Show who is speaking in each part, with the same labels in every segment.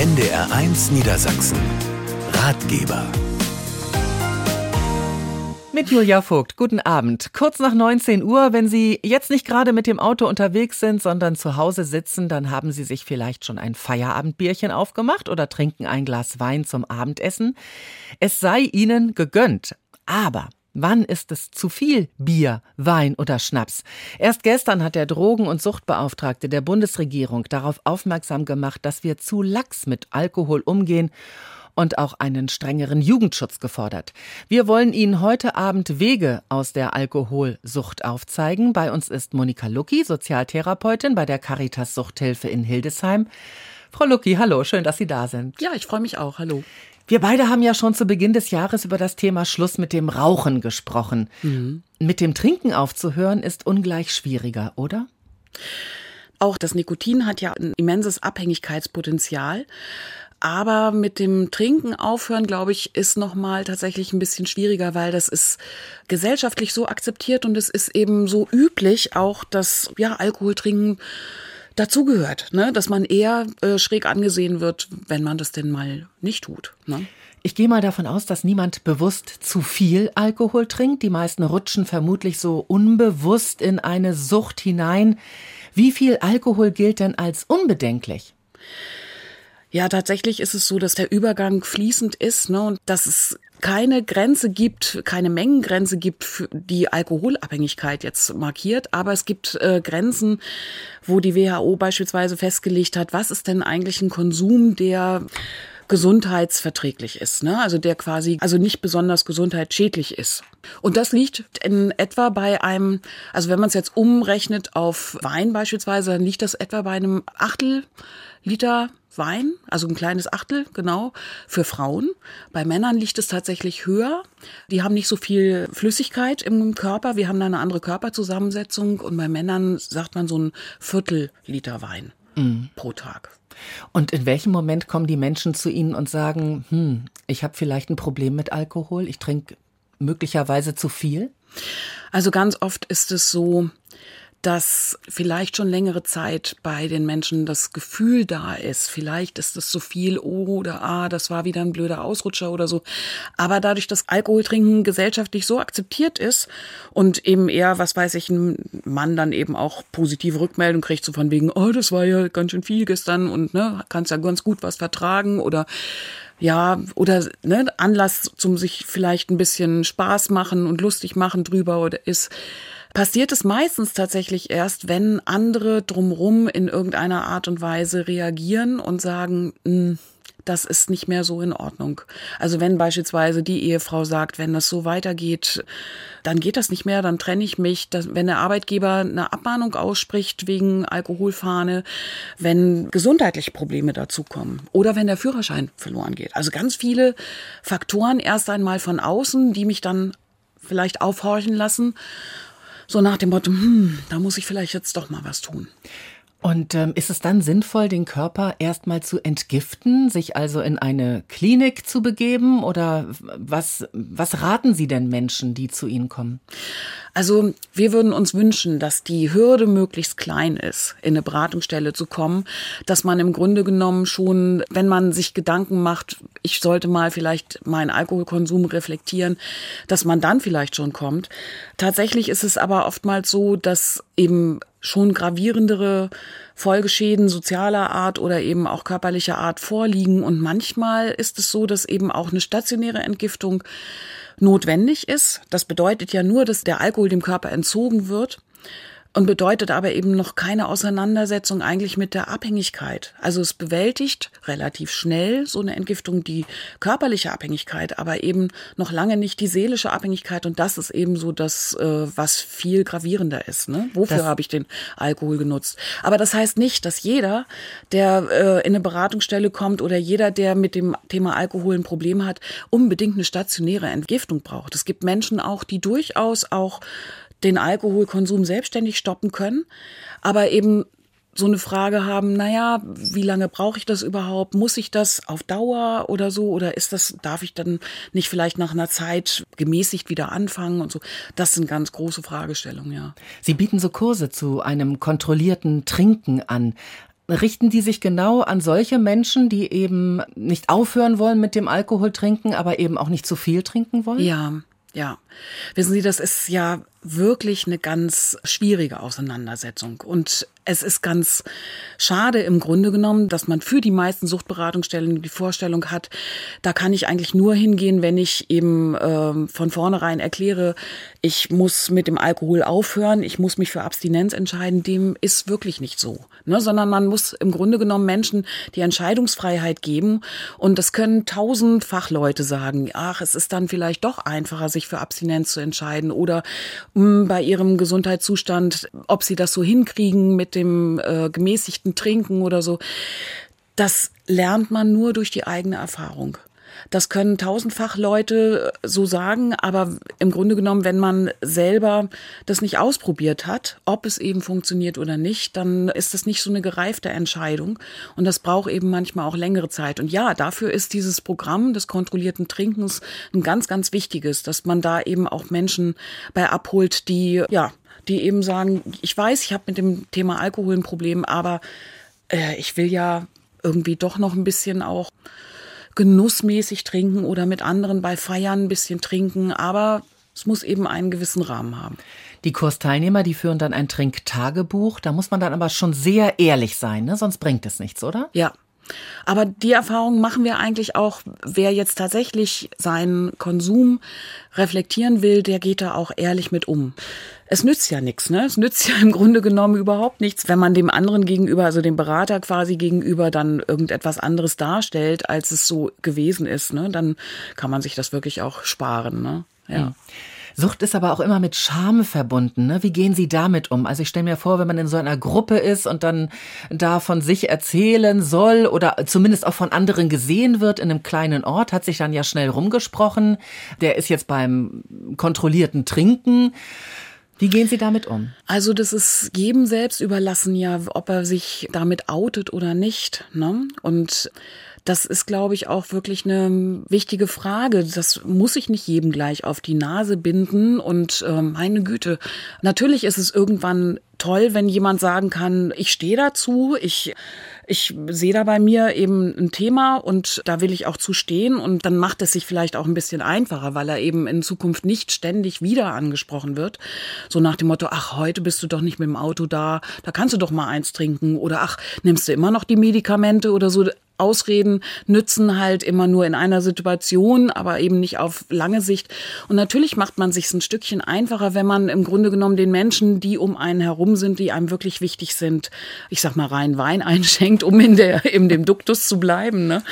Speaker 1: NDR1 Niedersachsen. Ratgeber.
Speaker 2: Mit Julia Vogt, guten Abend. Kurz nach 19 Uhr, wenn Sie jetzt nicht gerade mit dem Auto unterwegs sind, sondern zu Hause sitzen, dann haben Sie sich vielleicht schon ein Feierabendbierchen aufgemacht oder trinken ein Glas Wein zum Abendessen. Es sei Ihnen gegönnt. Aber Wann ist es zu viel Bier, Wein oder Schnaps? Erst gestern hat der Drogen- und Suchtbeauftragte der Bundesregierung darauf aufmerksam gemacht, dass wir zu lax mit Alkohol umgehen und auch einen strengeren Jugendschutz gefordert. Wir wollen Ihnen heute Abend Wege aus der Alkoholsucht aufzeigen. Bei uns ist Monika Lucki, Sozialtherapeutin bei der Caritas Suchthilfe in Hildesheim. Frau Lucki, hallo, schön, dass Sie da sind.
Speaker 3: Ja, ich freue mich auch. Hallo.
Speaker 2: Wir beide haben ja schon zu Beginn des Jahres über das Thema Schluss mit dem Rauchen gesprochen. Mhm. Mit dem Trinken aufzuhören ist ungleich schwieriger, oder?
Speaker 3: Auch das Nikotin hat ja ein immenses Abhängigkeitspotenzial. Aber mit dem Trinken aufhören, glaube ich, ist nochmal tatsächlich ein bisschen schwieriger, weil das ist gesellschaftlich so akzeptiert und es ist eben so üblich, auch dass ja Alkohol trinken dazugehört, ne? dass man eher äh, schräg angesehen wird, wenn man das denn mal nicht tut. Ne?
Speaker 2: Ich gehe mal davon aus, dass niemand bewusst zu viel Alkohol trinkt. Die meisten rutschen vermutlich so unbewusst in eine Sucht hinein. Wie viel Alkohol gilt denn als unbedenklich?
Speaker 3: Ja, tatsächlich ist es so, dass der Übergang fließend ist ne, und dass es keine Grenze gibt, keine Mengengrenze gibt, die Alkoholabhängigkeit jetzt markiert, aber es gibt äh, Grenzen, wo die WHO beispielsweise festgelegt hat, was ist denn eigentlich ein Konsum, der gesundheitsverträglich ist, ne? also der quasi also nicht besonders gesundheitsschädlich ist. Und das liegt in etwa bei einem, also wenn man es jetzt umrechnet auf Wein beispielsweise, dann liegt das etwa bei einem Achtel Liter Wein, also ein kleines Achtel, genau, für Frauen. Bei Männern liegt es tatsächlich höher. Die haben nicht so viel Flüssigkeit im Körper. Wir haben da eine andere Körperzusammensetzung. Und bei Männern sagt man so ein Viertel Liter Wein mhm. pro Tag.
Speaker 2: Und in welchem Moment kommen die Menschen zu Ihnen und sagen, hm, ich habe vielleicht ein Problem mit Alkohol, ich trinke möglicherweise zu viel?
Speaker 3: Also ganz oft ist es so, dass vielleicht schon längere Zeit bei den Menschen das Gefühl da ist. Vielleicht ist es so viel, oh oder ah, das war wieder ein blöder Ausrutscher oder so. Aber dadurch, dass Alkoholtrinken gesellschaftlich so akzeptiert ist und eben eher, was weiß ich, ein Mann dann eben auch positive Rückmeldung kriegt, so von wegen, oh, das war ja ganz schön viel gestern und ne, kannst ja ganz gut was vertragen oder ja, oder ne, Anlass zum sich vielleicht ein bisschen Spaß machen und lustig machen drüber oder ist passiert es meistens tatsächlich erst, wenn andere drumrum in irgendeiner Art und Weise reagieren und sagen, hm, das ist nicht mehr so in Ordnung. Also wenn beispielsweise die Ehefrau sagt, wenn das so weitergeht, dann geht das nicht mehr, dann trenne ich mich. wenn der Arbeitgeber eine Abmahnung ausspricht wegen Alkoholfahne, wenn gesundheitliche Probleme dazukommen oder wenn der Führerschein verloren geht. Also ganz viele Faktoren erst einmal von außen, die mich dann vielleicht aufhorchen lassen so nach dem Motto, hm, da muss ich vielleicht jetzt doch mal was tun.
Speaker 2: Und ähm, ist es dann sinnvoll, den Körper erstmal zu entgiften, sich also in eine Klinik zu begeben? Oder was, was raten Sie denn Menschen, die zu Ihnen kommen?
Speaker 3: Also wir würden uns wünschen, dass die Hürde möglichst klein ist, in eine Beratungsstelle zu kommen, dass man im Grunde genommen schon, wenn man sich Gedanken macht, ich sollte mal vielleicht meinen Alkoholkonsum reflektieren, dass man dann vielleicht schon kommt. Tatsächlich ist es aber oftmals so, dass eben schon gravierendere Folgeschäden sozialer Art oder eben auch körperlicher Art vorliegen. Und manchmal ist es so, dass eben auch eine stationäre Entgiftung notwendig ist. Das bedeutet ja nur, dass der Alkohol dem Körper entzogen wird und bedeutet aber eben noch keine Auseinandersetzung eigentlich mit der Abhängigkeit. Also es bewältigt relativ schnell so eine Entgiftung die körperliche Abhängigkeit, aber eben noch lange nicht die seelische Abhängigkeit und das ist eben so das, äh, was viel gravierender ist. Ne? Wofür habe ich den Alkohol genutzt? Aber das heißt nicht, dass jeder, der äh, in eine Beratungsstelle kommt oder jeder, der mit dem Thema Alkohol ein Problem hat, unbedingt eine stationäre Entgiftung braucht. Es gibt Menschen auch, die durchaus auch den Alkoholkonsum selbstständig stoppen können, aber eben so eine Frage haben, naja, wie lange brauche ich das überhaupt? Muss ich das auf Dauer oder so? Oder ist das, darf ich dann nicht vielleicht nach einer Zeit gemäßigt wieder anfangen und so? Das sind ganz große Fragestellungen, ja.
Speaker 2: Sie bieten so Kurse zu einem kontrollierten Trinken an. Richten die sich genau an solche Menschen, die eben nicht aufhören wollen mit dem Alkohol trinken, aber eben auch nicht zu viel trinken wollen?
Speaker 3: Ja, ja. Wissen Sie, das ist ja wirklich eine ganz schwierige Auseinandersetzung. Und es ist ganz schade im Grunde genommen, dass man für die meisten Suchtberatungsstellen die Vorstellung hat, da kann ich eigentlich nur hingehen, wenn ich eben äh, von vornherein erkläre, ich muss mit dem Alkohol aufhören, ich muss mich für Abstinenz entscheiden. Dem ist wirklich nicht so, ne? sondern man muss im Grunde genommen Menschen die Entscheidungsfreiheit geben. Und das können tausend Fachleute sagen. Ach, es ist dann vielleicht doch einfacher, sich für Abstinenz zu entscheiden oder bei ihrem Gesundheitszustand, ob sie das so hinkriegen mit dem äh, gemäßigten Trinken oder so. Das lernt man nur durch die eigene Erfahrung. Das können tausendfach Leute so sagen, aber im Grunde genommen, wenn man selber das nicht ausprobiert hat, ob es eben funktioniert oder nicht, dann ist das nicht so eine gereifte Entscheidung. Und das braucht eben manchmal auch längere Zeit. Und ja, dafür ist dieses Programm des kontrollierten Trinkens ein ganz, ganz wichtiges, dass man da eben auch Menschen bei abholt, die, ja, die eben sagen, ich weiß, ich habe mit dem Thema Alkohol ein Problem, aber äh, ich will ja irgendwie doch noch ein bisschen auch genussmäßig trinken oder mit anderen bei Feiern ein bisschen trinken, aber es muss eben einen gewissen Rahmen haben.
Speaker 2: Die Kursteilnehmer, die führen dann ein Trinktagebuch. Da muss man dann aber schon sehr ehrlich sein, ne? sonst bringt es nichts, oder?
Speaker 3: Ja, aber die Erfahrung machen wir eigentlich auch, wer jetzt tatsächlich seinen Konsum reflektieren will, der geht da auch ehrlich mit um. Es nützt ja nichts, ne? Es nützt ja im Grunde genommen überhaupt nichts, wenn man dem anderen gegenüber, also dem Berater quasi gegenüber, dann irgendetwas anderes darstellt, als es so gewesen ist, ne? Dann kann man sich das wirklich auch sparen, ne? Ja. Mhm.
Speaker 2: Sucht ist aber auch immer mit Scham verbunden. Ne? Wie gehen Sie damit um? Also ich stelle mir vor, wenn man in so einer Gruppe ist und dann da von sich erzählen soll oder zumindest auch von anderen gesehen wird in einem kleinen Ort, hat sich dann ja schnell rumgesprochen. Der ist jetzt beim kontrollierten Trinken. Wie gehen Sie damit um?
Speaker 3: Also das ist jedem selbst überlassen, ja, ob er sich damit outet oder nicht. Ne? Und das ist, glaube ich, auch wirklich eine wichtige Frage. Das muss ich nicht jedem gleich auf die Nase binden. Und äh, meine Güte, natürlich ist es irgendwann toll, wenn jemand sagen kann, ich stehe dazu, ich ich sehe da bei mir eben ein Thema und da will ich auch zu stehen und dann macht es sich vielleicht auch ein bisschen einfacher, weil er eben in Zukunft nicht ständig wieder angesprochen wird. So nach dem Motto, ach, heute bist du doch nicht mit dem Auto da, da kannst du doch mal eins trinken oder ach, nimmst du immer noch die Medikamente oder so. Ausreden nützen halt immer nur in einer Situation, aber eben nicht auf lange Sicht. Und natürlich macht man sich ein Stückchen einfacher, wenn man im Grunde genommen den Menschen, die um einen herum sind, die einem wirklich wichtig sind, ich sag mal rein Wein einschenkt, um in der in dem Duktus zu bleiben. Ne?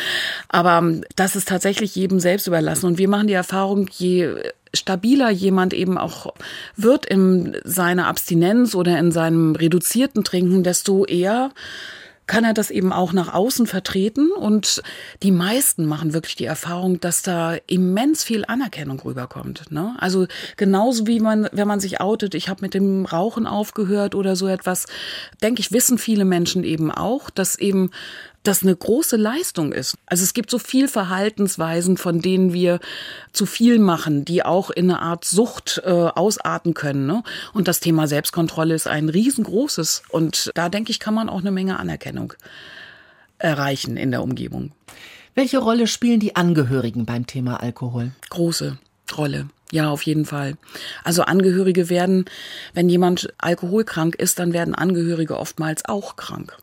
Speaker 3: Aber ähm, das ist tatsächlich jedem selbst überlassen. Und wir machen die Erfahrung, je stabiler jemand eben auch wird in seiner Abstinenz oder in seinem reduzierten Trinken, desto eher kann er das eben auch nach außen vertreten. Und die meisten machen wirklich die Erfahrung, dass da immens viel Anerkennung rüberkommt. Ne? Also genauso wie man, wenn man sich outet, ich habe mit dem Rauchen aufgehört oder so etwas, denke ich, wissen viele Menschen eben auch, dass eben das eine große Leistung ist. Also es gibt so viel Verhaltensweisen, von denen wir zu viel machen, die auch in eine Art Sucht äh, ausarten können. Ne? Und das Thema Selbstkontrolle ist ein riesengroßes. Und da denke ich, kann man auch eine Menge Anerkennung erreichen in der Umgebung.
Speaker 2: Welche Rolle spielen die Angehörigen beim Thema Alkohol?
Speaker 3: Große Rolle. Ja, auf jeden Fall. Also Angehörige werden, wenn jemand alkoholkrank ist, dann werden Angehörige oftmals auch krank.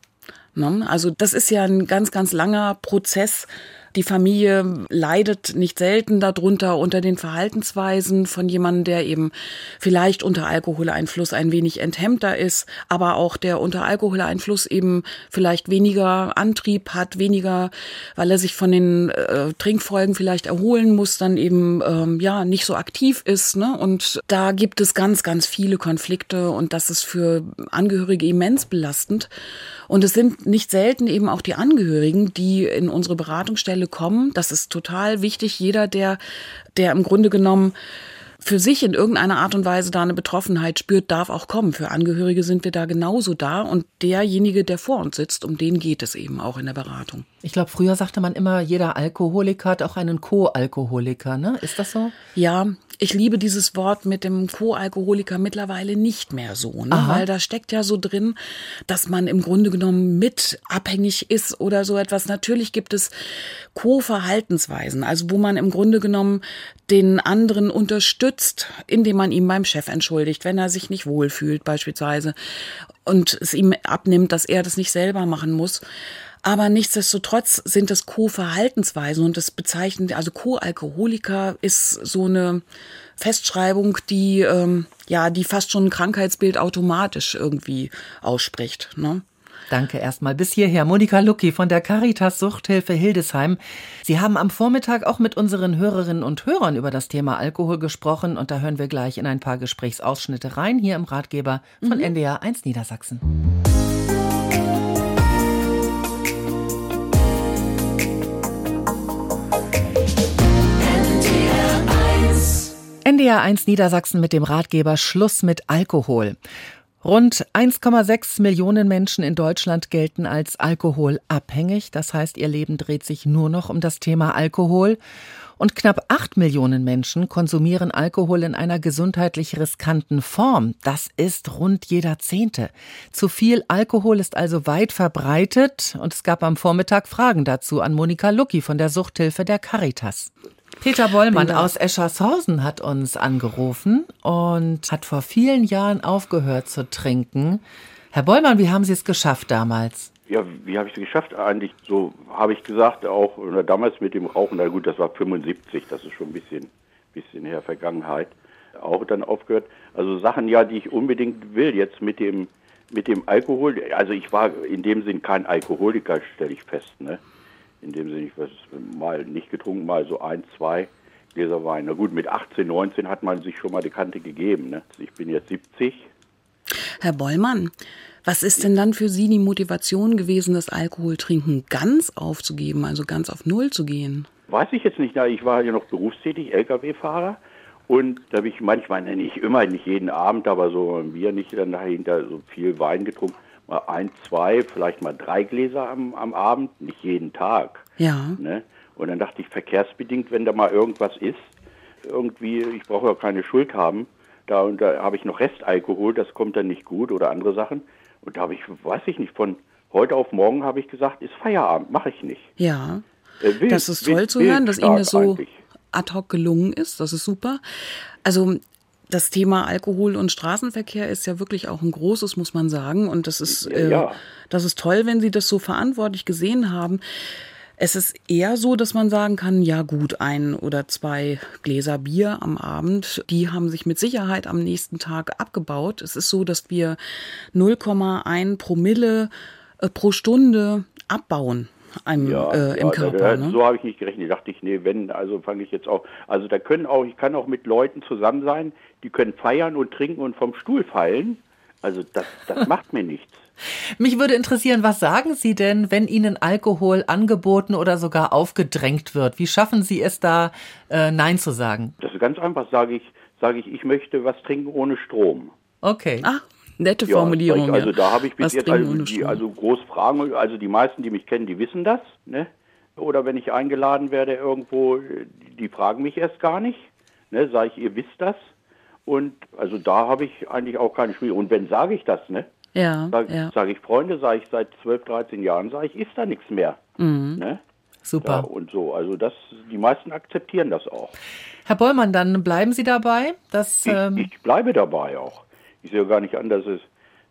Speaker 3: Ne? Also das ist ja ein ganz, ganz langer Prozess, die Familie leidet nicht selten darunter unter den Verhaltensweisen von jemandem, der eben vielleicht unter Alkoholeinfluss ein wenig enthemmter ist, aber auch der unter Alkoholeinfluss eben vielleicht weniger Antrieb hat, weniger, weil er sich von den äh, Trinkfolgen vielleicht erholen muss, dann eben ähm, ja nicht so aktiv ist. Ne? Und da gibt es ganz, ganz viele Konflikte und das ist für Angehörige immens belastend. Und es sind nicht selten eben auch die Angehörigen, die in unsere Beratungsstelle kommen. Das ist total wichtig. Jeder, der, der im Grunde genommen für sich in irgendeiner Art und Weise da eine Betroffenheit spürt, darf auch kommen. Für Angehörige sind wir da genauso da und derjenige, der vor uns sitzt, um den geht es eben auch in der Beratung.
Speaker 2: Ich glaube, früher sagte man immer, jeder Alkoholiker hat auch einen Co-Alkoholiker, ne? Ist das so?
Speaker 3: Ja, ich liebe dieses Wort mit dem Co-Alkoholiker mittlerweile nicht mehr so, ne? weil da steckt ja so drin, dass man im Grunde genommen mit abhängig ist oder so etwas. Natürlich gibt es Co-Verhaltensweisen, also wo man im Grunde genommen den anderen unterstützt, indem man ihm beim Chef entschuldigt, wenn er sich nicht wohlfühlt beispielsweise und es ihm abnimmt, dass er das nicht selber machen muss. Aber nichtsdestotrotz sind es Co-Verhaltensweisen und das bezeichnet, also Co-Alkoholiker ist so eine Festschreibung, die ähm, ja, die fast schon ein Krankheitsbild automatisch irgendwie ausspricht. Ne?
Speaker 2: Danke erstmal bis hierher. Monika Lucki von der Caritas Suchthilfe Hildesheim. Sie haben am Vormittag auch mit unseren Hörerinnen und Hörern über das Thema Alkohol gesprochen und da hören wir gleich in ein paar Gesprächsausschnitte rein hier im Ratgeber von mhm. NDR 1 Niedersachsen. NDR 1 Niedersachsen mit dem Ratgeber Schluss mit Alkohol. Rund 1,6 Millionen Menschen in Deutschland gelten als alkoholabhängig. Das heißt, ihr Leben dreht sich nur noch um das Thema Alkohol. Und knapp 8 Millionen Menschen konsumieren Alkohol in einer gesundheitlich riskanten Form. Das ist rund jeder Zehnte. Zu viel Alkohol ist also weit verbreitet. Und es gab am Vormittag Fragen dazu an Monika Lucki von der Suchthilfe der Caritas. Peter Bollmann aus Eschershausen hat uns angerufen und hat vor vielen Jahren aufgehört zu trinken. Herr Bollmann, wie haben Sie es geschafft damals?
Speaker 4: Ja, wie habe ich es geschafft? Eigentlich so habe ich gesagt, auch damals mit dem Rauchen, na gut, das war 75, das ist schon ein bisschen, bisschen her Vergangenheit, auch dann aufgehört. Also Sachen ja, die ich unbedingt will, jetzt mit dem mit dem Alkohol, also ich war in dem Sinn kein Alkoholiker, stelle ich fest, ne? In dem Sinne, ich weiß, mal nicht getrunken, mal so ein, zwei Gläser Wein. Na gut, mit 18, 19 hat man sich schon mal die Kante gegeben. Ne? Ich bin jetzt 70.
Speaker 3: Herr Bollmann, was ist denn dann für Sie die Motivation gewesen, das Alkoholtrinken ganz aufzugeben, also ganz auf Null zu gehen?
Speaker 4: Weiß ich jetzt nicht. Ich war ja noch berufstätig, Lkw-Fahrer. Und da habe ich manchmal, nicht immer, nicht jeden Abend, aber so ein Bier nicht dann dahinter so viel Wein getrunken mal ein, zwei, vielleicht mal drei Gläser am, am Abend, nicht jeden Tag.
Speaker 3: Ja.
Speaker 4: Ne? Und dann dachte ich, verkehrsbedingt, wenn da mal irgendwas ist, irgendwie, ich brauche ja keine Schuld haben, da und da habe ich noch Restalkohol, das kommt dann nicht gut oder andere Sachen. Und da habe ich, weiß ich nicht, von heute auf morgen habe ich gesagt, ist Feierabend, mache ich nicht.
Speaker 3: Ja. Äh, wild, das ist toll wild, zu hören, dass Ihnen das so eigentlich. ad hoc gelungen ist. Das ist super. Also das Thema Alkohol und Straßenverkehr ist ja wirklich auch ein großes, muss man sagen. Und das ist, äh, ja. das ist toll, wenn Sie das so verantwortlich gesehen haben. Es ist eher so, dass man sagen kann, ja gut, ein oder zwei Gläser Bier am Abend, die haben sich mit Sicherheit am nächsten Tag abgebaut. Es ist so, dass wir 0,1 Promille äh, pro Stunde abbauen einem, ja, äh, im ja, Körper. Da,
Speaker 4: ne? So habe ich nicht gerechnet. Da dachte ich, nee, wenn, also fange ich jetzt auch. Also da können auch, ich kann auch mit Leuten zusammen sein, die können feiern und trinken und vom Stuhl fallen. Also das, das macht mir nichts.
Speaker 2: Mich würde interessieren, was sagen Sie denn, wenn Ihnen Alkohol angeboten oder sogar aufgedrängt wird? Wie schaffen Sie es da, äh, Nein zu sagen?
Speaker 4: Das ist ganz einfach, sage ich, sage ich, ich möchte was trinken ohne Strom.
Speaker 2: Okay.
Speaker 3: Ah, Nette Formulierung.
Speaker 4: Ja, also da habe ich bis jetzt also, die, also groß Fragen, also die meisten, die mich kennen, die wissen das, ne? Oder wenn ich eingeladen werde irgendwo, die fragen mich erst gar nicht, ne? Sage ich, ihr wisst das. Und also da habe ich eigentlich auch keine Schwierigkeiten. Und wenn sage ich das, ne?
Speaker 3: Ja.
Speaker 4: Sage
Speaker 3: ja.
Speaker 4: sag ich Freunde, sage ich seit 12, 13 Jahren, sage ich, ist da nichts mehr.
Speaker 3: Mhm.
Speaker 4: Ne?
Speaker 2: Super.
Speaker 4: Ja, und so, also das, die meisten akzeptieren das auch.
Speaker 2: Herr Bollmann, dann bleiben Sie dabei?
Speaker 4: Dass, ich, ähm ich bleibe dabei auch. Ich sehe gar nicht an, dass es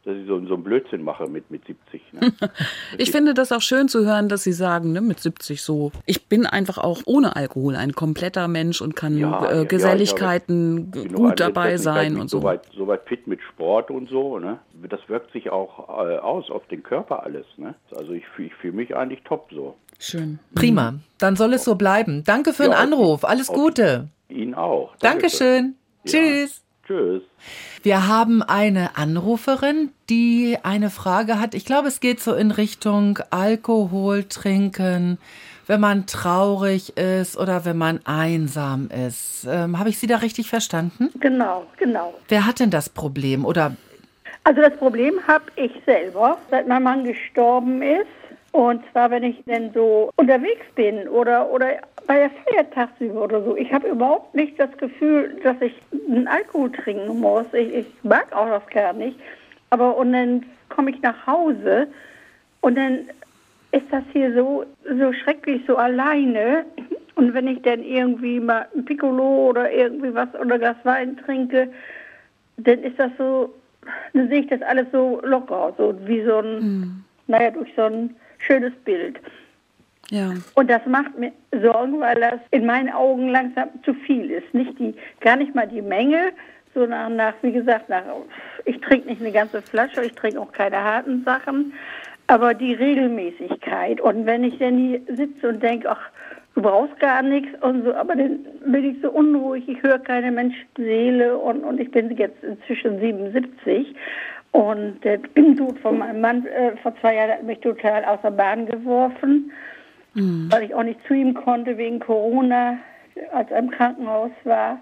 Speaker 4: dass ich so, so einen Blödsinn mache mit, mit 70. Ne?
Speaker 3: ich finde das auch schön zu hören, dass Sie sagen, ne, mit 70 so. Ich bin einfach auch ohne Alkohol ein kompletter Mensch und kann ja, äh, Geselligkeiten ja, gut dabei sein und so.
Speaker 4: Soweit so weit fit mit Sport und so. Ne? Das wirkt sich auch äh, aus auf den Körper alles. Ne? Also ich, ich fühle mich eigentlich top so.
Speaker 3: Schön.
Speaker 2: Prima. Dann soll es so bleiben. Danke für ja, den Anruf. Alles Gute.
Speaker 4: Ihnen auch.
Speaker 2: Dankeschön. Dankeschön. Tschüss.
Speaker 4: Tschüss.
Speaker 2: Wir haben eine Anruferin, die eine Frage hat. Ich glaube, es geht so in Richtung Alkohol trinken, wenn man traurig ist oder wenn man einsam ist. Ähm, Habe ich Sie da richtig verstanden?
Speaker 5: Genau, genau.
Speaker 2: Wer hat denn das Problem? Oder
Speaker 5: Also das Problem habe ich selber, seit mein Mann gestorben ist. Und zwar, wenn ich denn so unterwegs bin oder, oder bei der Feier tagsüber oder so. Ich habe überhaupt nicht das Gefühl, dass ich einen Alkohol trinken muss. Ich, ich mag auch das gar nicht. Aber und dann komme ich nach Hause und dann ist das hier so, so schrecklich, so alleine. Und wenn ich dann irgendwie mal ein Piccolo oder irgendwie was oder Glas Wein trinke, dann ist das so, dann sehe ich das alles so locker, so wie so ein, naja, durch so ein schönes Bild.
Speaker 3: Ja.
Speaker 5: Und das macht mir Sorgen, weil das in meinen Augen langsam zu viel ist. Nicht die, gar nicht mal die Menge, so nach, nach wie gesagt, nach, ich trinke nicht eine ganze Flasche, ich trinke auch keine harten Sachen, aber die Regelmäßigkeit. Und wenn ich dann hier sitze und denke, ach, du brauchst gar nichts und so, aber dann bin ich so unruhig, ich höre keine Menschenseele und, und ich bin jetzt inzwischen 77 und der Tod von meinem Mann äh, vor zwei Jahren hat mich total aus der Bahn geworfen, weil ich auch nicht zu ihm konnte wegen Corona, als er im Krankenhaus war.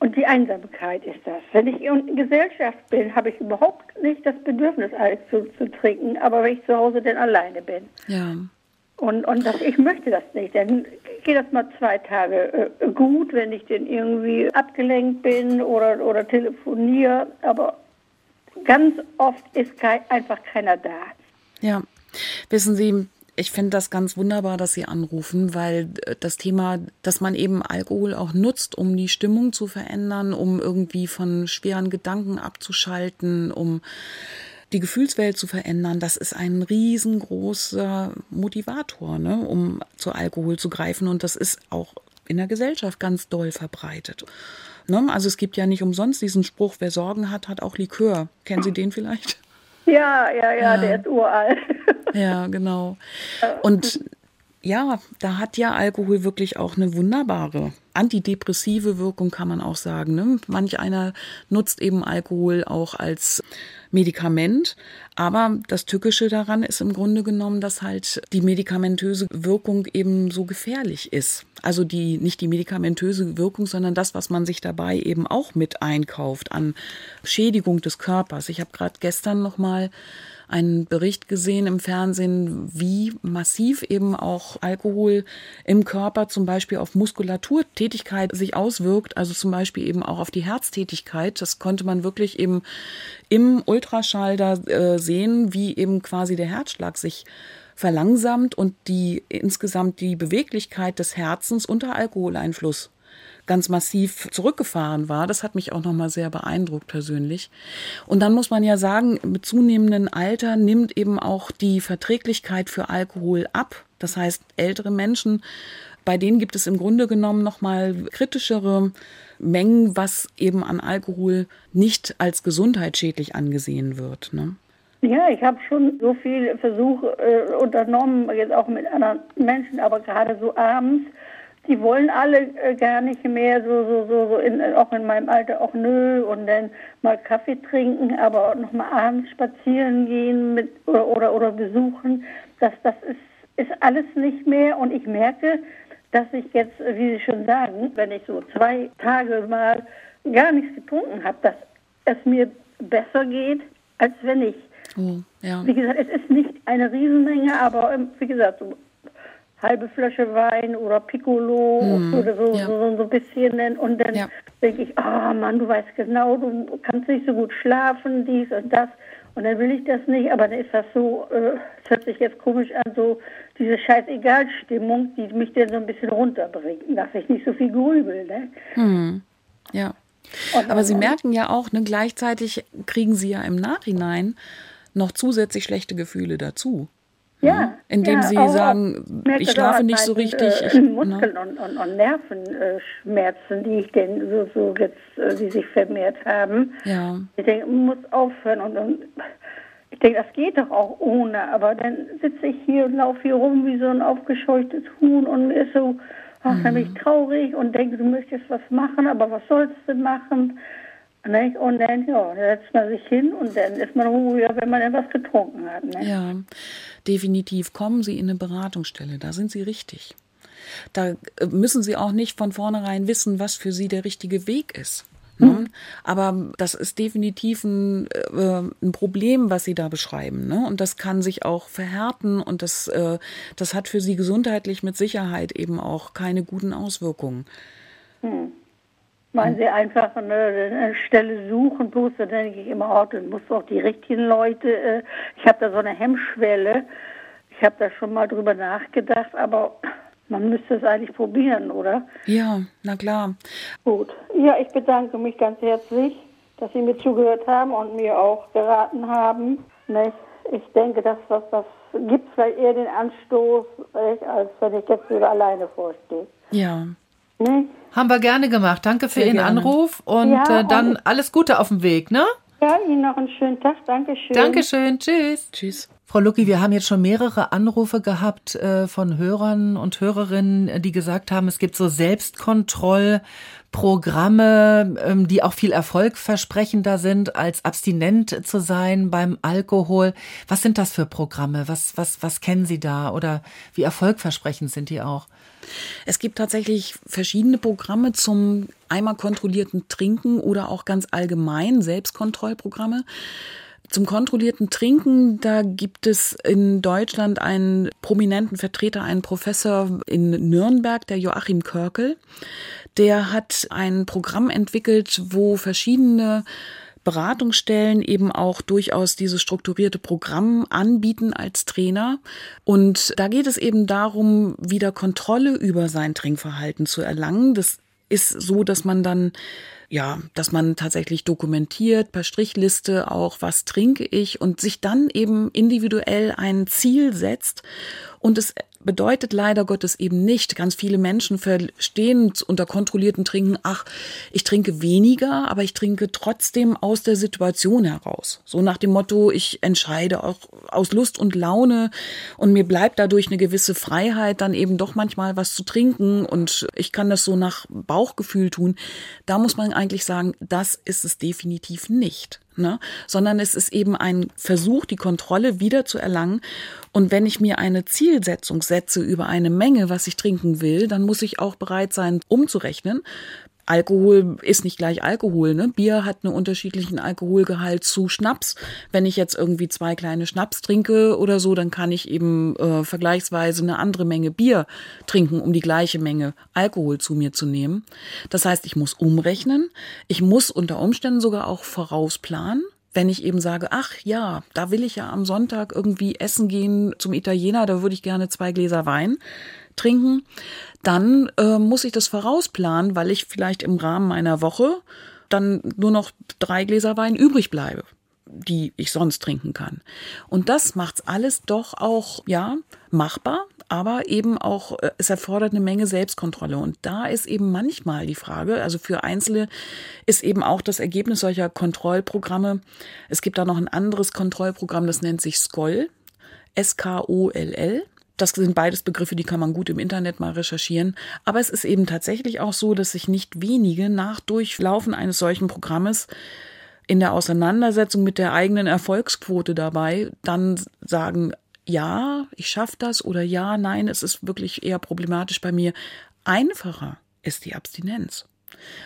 Speaker 5: Und die Einsamkeit ist das. Wenn ich in Gesellschaft bin, habe ich überhaupt nicht das Bedürfnis, alles zu, zu trinken, aber wenn ich zu Hause dann alleine bin.
Speaker 3: Ja.
Speaker 5: Und, und das, ich möchte das nicht. Dann geht das mal zwei Tage äh, gut, wenn ich dann irgendwie abgelenkt bin oder, oder telefoniere. Aber ganz oft ist einfach keiner da.
Speaker 3: Ja, wissen Sie, ich finde das ganz wunderbar, dass Sie anrufen, weil äh, das Thema, dass man eben Alkohol auch nutzt, um die Stimmung zu verändern, um irgendwie von schweren Gedanken abzuschalten, um die Gefühlswelt zu verändern, das ist ein riesengroßer Motivator, ne, um zu Alkohol zu greifen. Und das ist auch in der Gesellschaft ganz doll verbreitet. Ne? Also es gibt ja nicht umsonst diesen Spruch, wer Sorgen hat, hat auch Likör. Kennen Sie den vielleicht?
Speaker 5: Ja, ja, ja, der ist uralt.
Speaker 3: Ja, genau. Und ja, da hat ja Alkohol wirklich auch eine wunderbare antidepressive Wirkung, kann man auch sagen. Ne? Manch einer nutzt eben Alkohol auch als Medikament. Aber das Tückische daran ist im Grunde genommen, dass halt die medikamentöse Wirkung eben so gefährlich ist. Also die, nicht die medikamentöse Wirkung, sondern das, was man sich dabei eben auch mit einkauft an Schädigung des Körpers. Ich habe gerade gestern noch mal einen Bericht gesehen im Fernsehen, wie massiv eben auch Alkohol im Körper zum Beispiel auf Muskulaturtätigkeit sich auswirkt, also zum Beispiel eben auch auf die Herztätigkeit. Das konnte man wirklich eben im Ultraschall da äh, sehen, wie eben quasi der Herzschlag sich verlangsamt und die insgesamt die Beweglichkeit des Herzens unter Alkoholeinfluss ganz massiv zurückgefahren war. Das hat mich auch nochmal sehr beeindruckt persönlich. Und dann muss man ja sagen, mit zunehmendem Alter nimmt eben auch die Verträglichkeit für Alkohol ab. Das heißt, ältere Menschen, bei denen gibt es im Grunde genommen nochmal kritischere Mengen, was eben an Alkohol nicht als gesundheitsschädlich angesehen wird. Ne?
Speaker 5: Ja, ich habe schon so viel Versuche äh, unternommen, jetzt auch mit anderen Menschen, aber gerade so abends, die wollen alle äh, gar nicht mehr so, so, so, so in, auch in meinem Alter auch nö und dann mal Kaffee trinken, aber noch mal abends spazieren gehen mit oder oder, oder besuchen, das, das ist, ist alles nicht mehr und ich merke, dass ich jetzt, wie Sie schon sagen, wenn ich so zwei Tage mal gar nichts getrunken habe, dass es mir besser geht, als wenn ich
Speaker 3: Oh, ja.
Speaker 5: wie gesagt, es ist nicht eine Riesenmenge, aber ähm, wie gesagt, so halbe Flasche Wein oder Piccolo oder so,
Speaker 3: ja.
Speaker 5: so, so ein bisschen. Und dann
Speaker 3: Ja.
Speaker 5: denke ich, ah Mann, du weißt genau, du kannst nicht so gut schlafen, dies und das. Und dann will ich das nicht, aber dann ist das so, äh, es hört sich jetzt komisch an, so diese Scheißegal-Stimmung, die mich dann so ein bisschen runterbringt, dass ich nicht so viel grübel. Ne?
Speaker 3: Ja.
Speaker 5: Und
Speaker 3: Aber Sie merken ja auch, ne, gleichzeitig kriegen Sie ja im Nachhinein noch zusätzlich schlechte Gefühle dazu.
Speaker 5: Ja.
Speaker 3: Indem
Speaker 5: ja,
Speaker 3: Sie
Speaker 5: auch-
Speaker 3: sagen,
Speaker 5: merke
Speaker 3: ich schlafe
Speaker 5: auch
Speaker 3: nicht so richtig,
Speaker 5: Äh,
Speaker 3: ich- ne?
Speaker 5: Muskeln und, und, und Nervenschmerzen, die ich denn so, so jetzt, äh, die sich vermehrt haben.
Speaker 3: Ja.
Speaker 5: Ich denke, man muss aufhören und, und ich denke, das geht doch auch ohne, aber dann sitze ich hier und laufe hier rum wie so ein aufgescheuchtes Huhn und mir ist so, ach, dann bin ich traurig und denke, du möchtest was machen, aber was sollst du machen? Nicht? Und dann, ja, setzt man sich hin und dann ist man ruhiger, wenn man etwas getrunken hat. Nicht?
Speaker 3: Ja, definitiv kommen Sie in eine Beratungsstelle, da sind Sie richtig. Da äh, müssen Sie auch nicht von vornherein wissen, was für Sie der richtige Weg ist. Ne? Aber das ist definitiv ein, äh, ein Problem, was Sie da beschreiben. Ne? Und das kann sich auch verhärten und das, äh, das hat für Sie gesundheitlich mit Sicherheit eben auch keine guten Auswirkungen.
Speaker 5: Hm. Meinen Sie einfach eine, eine Stelle suchen, bloß da denke ich immer, oh, dann musst du auch die richtigen Leute. Äh, ich habe da so eine Hemmschwelle. Ich habe da schon mal drüber nachgedacht, aber man müsste es eigentlich probieren, oder?
Speaker 3: Ja, na klar.
Speaker 5: Gut. Ja, ich bedanke mich ganz herzlich, dass Sie mir zugehört haben und mir auch geraten haben. Nicht? Ich denke, dass das, das gibt vielleicht eher den Anstoß, nicht? als wenn ich jetzt wieder alleine vorstehe.
Speaker 3: Ja.
Speaker 5: Nicht?
Speaker 2: Haben wir gerne gemacht. Danke für
Speaker 3: Sehr
Speaker 2: Ihren
Speaker 3: gerne.
Speaker 2: Anruf und
Speaker 5: Ja,
Speaker 2: äh, dann
Speaker 5: und-
Speaker 2: alles Gute auf dem Weg, ne?
Speaker 5: Ja, Ihnen noch einen schönen Tag. Dankeschön.
Speaker 2: Dankeschön. Tschüss.
Speaker 3: Tschüss.
Speaker 2: Frau Lucki, wir haben jetzt schon mehrere Anrufe gehabt äh, von Hörern und Hörerinnen, äh, die gesagt haben, es gibt so Selbstkontrollprogramme, ähm, die auch viel erfolgversprechender sind, als abstinent zu sein beim Alkohol. Was sind das für Programme? Was, was, was kennen Sie da? Oder wie erfolgversprechend sind die auch?
Speaker 3: Es gibt tatsächlich verschiedene Programme zum einmal kontrollierten Trinken oder auch ganz allgemein Selbstkontrollprogramme. Zum kontrollierten Trinken, da gibt es in Deutschland einen prominenten Vertreter, einen Professor in Nürnberg, der Joachim Körkel. Der hat ein Programm entwickelt, wo verschiedene Beratungsstellen eben auch durchaus dieses strukturierte Programm anbieten als Trainer. Und da geht es eben darum, wieder Kontrolle über sein Trinkverhalten zu erlangen. Das ist so, dass man dann ja, dass man tatsächlich dokumentiert per Strichliste auch, was trinke ich und sich dann eben individuell ein Ziel setzt. Und es bedeutet leider Gottes eben nicht. Ganz viele Menschen verstehen unter kontrollierten Trinken, ach, ich trinke weniger, aber ich trinke trotzdem aus der Situation heraus. So nach dem Motto, ich entscheide auch aus Lust und Laune und mir bleibt dadurch eine gewisse Freiheit, dann eben doch manchmal was zu trinken und ich kann das so nach Bauchgefühl tun. Da muss man eigentlich sagen, das ist es definitiv nicht. Ne? Sondern es ist eben ein Versuch, die Kontrolle wieder zu erlangen. Und wenn ich mir eine Zielsetzung setze über eine Menge, was ich trinken will, dann muss ich auch bereit sein, umzurechnen. Alkohol ist nicht gleich Alkohol. Ne? Bier hat einen unterschiedlichen Alkoholgehalt zu Schnaps. Wenn ich jetzt irgendwie zwei kleine Schnaps trinke oder so, dann kann ich eben äh, vergleichsweise eine andere Menge Bier trinken, um die gleiche Menge Alkohol zu mir zu nehmen. Das heißt, ich muss umrechnen. Ich muss unter Umständen sogar auch vorausplanen. Wenn ich eben sage, ach ja, da will ich ja am Sonntag irgendwie essen gehen zum Italiener, da würde ich gerne zwei Gläser Wein trinken, dann äh, muss ich das vorausplanen, weil ich vielleicht im Rahmen meiner Woche dann nur noch drei Gläser Wein übrig bleibe, die ich sonst trinken kann. Und das macht's alles doch auch, ja, machbar, aber eben auch, äh, es erfordert eine Menge Selbstkontrolle. Und da ist eben manchmal die Frage, also für Einzelne ist eben auch das Ergebnis solcher Kontrollprogramme. Es gibt da noch ein anderes Kontrollprogramm, das nennt sich SKOLL, S-K-O-L-L. Das sind beides Begriffe, die kann man gut im Internet mal recherchieren. Aber es ist eben tatsächlich auch so, dass sich nicht wenige nach Durchlaufen eines solchen Programmes in der Auseinandersetzung mit der eigenen Erfolgsquote dabei dann sagen, ja, ich schaffe das oder ja, nein, es ist wirklich eher problematisch bei mir. Einfacher ist die Abstinenz.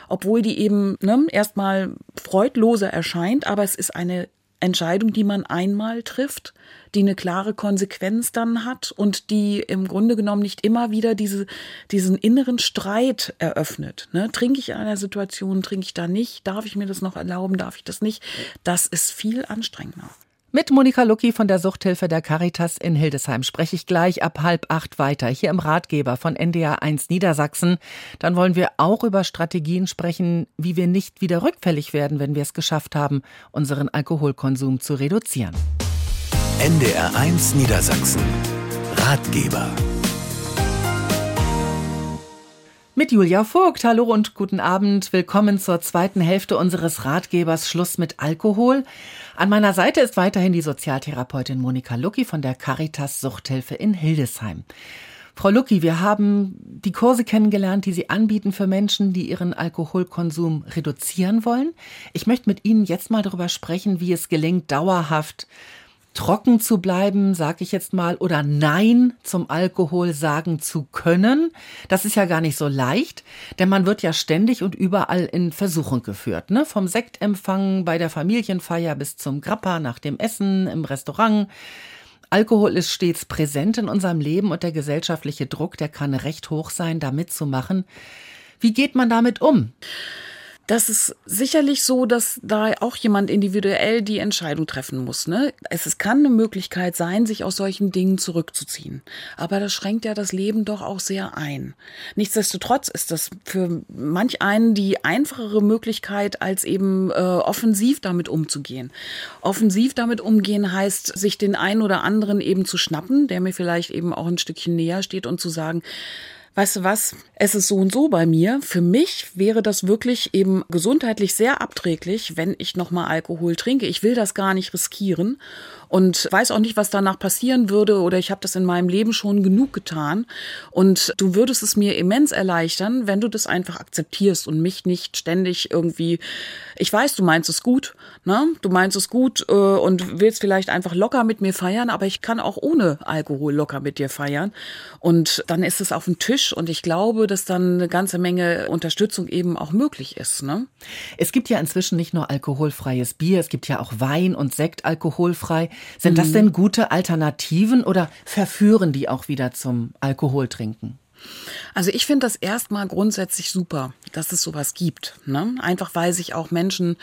Speaker 3: Obwohl die eben ne, erstmal freudloser erscheint, aber es ist eine Entscheidung, die man einmal trifft, die eine klare Konsequenz dann hat und die im Grunde genommen nicht immer wieder diese, diesen inneren Streit eröffnet. Ne? Trinke ich in einer Situation, trinke ich da nicht, darf ich mir das noch erlauben, darf ich das nicht? Das ist viel anstrengender.
Speaker 2: Mit Monika Lucki von der Suchthilfe der Caritas in Hildesheim spreche ich gleich ab halb acht weiter, hier im Ratgeber von NDR 1 Niedersachsen. Dann wollen wir auch über Strategien sprechen, wie wir nicht wieder rückfällig werden, wenn wir es geschafft haben, unseren Alkoholkonsum zu reduzieren.
Speaker 1: NDR 1 Niedersachsen. Ratgeber.
Speaker 2: Mit Julia Vogt. Hallo und guten Abend. Willkommen zur zweiten Hälfte unseres Ratgebers Schluss mit Alkohol. An meiner Seite ist weiterhin die Sozialtherapeutin Monika Lucki von der Caritas Suchthilfe in Hildesheim. Frau Lucki, wir haben die Kurse kennengelernt, die Sie anbieten für Menschen, die ihren Alkoholkonsum reduzieren wollen. Ich möchte mit Ihnen jetzt mal darüber sprechen, wie es gelingt, dauerhaft trocken zu bleiben, sag ich jetzt mal, oder Nein zum Alkohol sagen zu können. Das ist ja gar nicht so leicht, denn man wird ja ständig und überall in Versuchung geführt. Ne? Vom Sektempfang bei der Familienfeier bis zum Grappa nach dem Essen im Restaurant. Alkohol ist stets präsent in unserem Leben und der gesellschaftliche Druck, der kann recht hoch sein, da mitzumachen. Wie geht man damit um?
Speaker 3: Das ist sicherlich so, dass da auch jemand individuell die Entscheidung treffen muss. Ne? Es, es kann eine Möglichkeit sein, sich aus solchen Dingen zurückzuziehen. Aber das schränkt ja das Leben doch auch sehr ein. Nichtsdestotrotz ist das für manch einen die einfachere Möglichkeit, als eben äh, offensiv damit umzugehen. Offensiv damit umgehen heißt, sich den einen oder anderen eben zu schnappen, der mir vielleicht eben auch ein Stückchen näher steht und zu sagen, weißt du was, es ist so und so bei mir. Für mich wäre das wirklich eben gesundheitlich sehr abträglich, wenn ich nochmal Alkohol trinke. Ich will das gar nicht riskieren und weiß auch nicht, was danach passieren würde oder ich habe das in meinem Leben schon genug getan und du würdest es mir immens erleichtern, wenn du das einfach akzeptierst und mich nicht ständig irgendwie, ich weiß, du meinst es gut, ne? Du meinst es gut äh, und willst vielleicht einfach locker mit mir feiern, aber ich kann auch ohne Alkohol locker mit dir feiern und dann ist es auf dem Tisch und ich glaube, dass dann eine ganze Menge Unterstützung eben auch möglich ist, ne?
Speaker 2: Es gibt ja inzwischen nicht nur alkoholfreies Bier, es gibt ja auch Wein und Sekt alkoholfrei. Sind das mhm. denn gute Alternativen oder verführen die auch wieder zum Alkoholtrinken?
Speaker 3: Also ich finde das erstmal grundsätzlich super, dass es sowas gibt. Ne? Einfach weil sich auch Menschen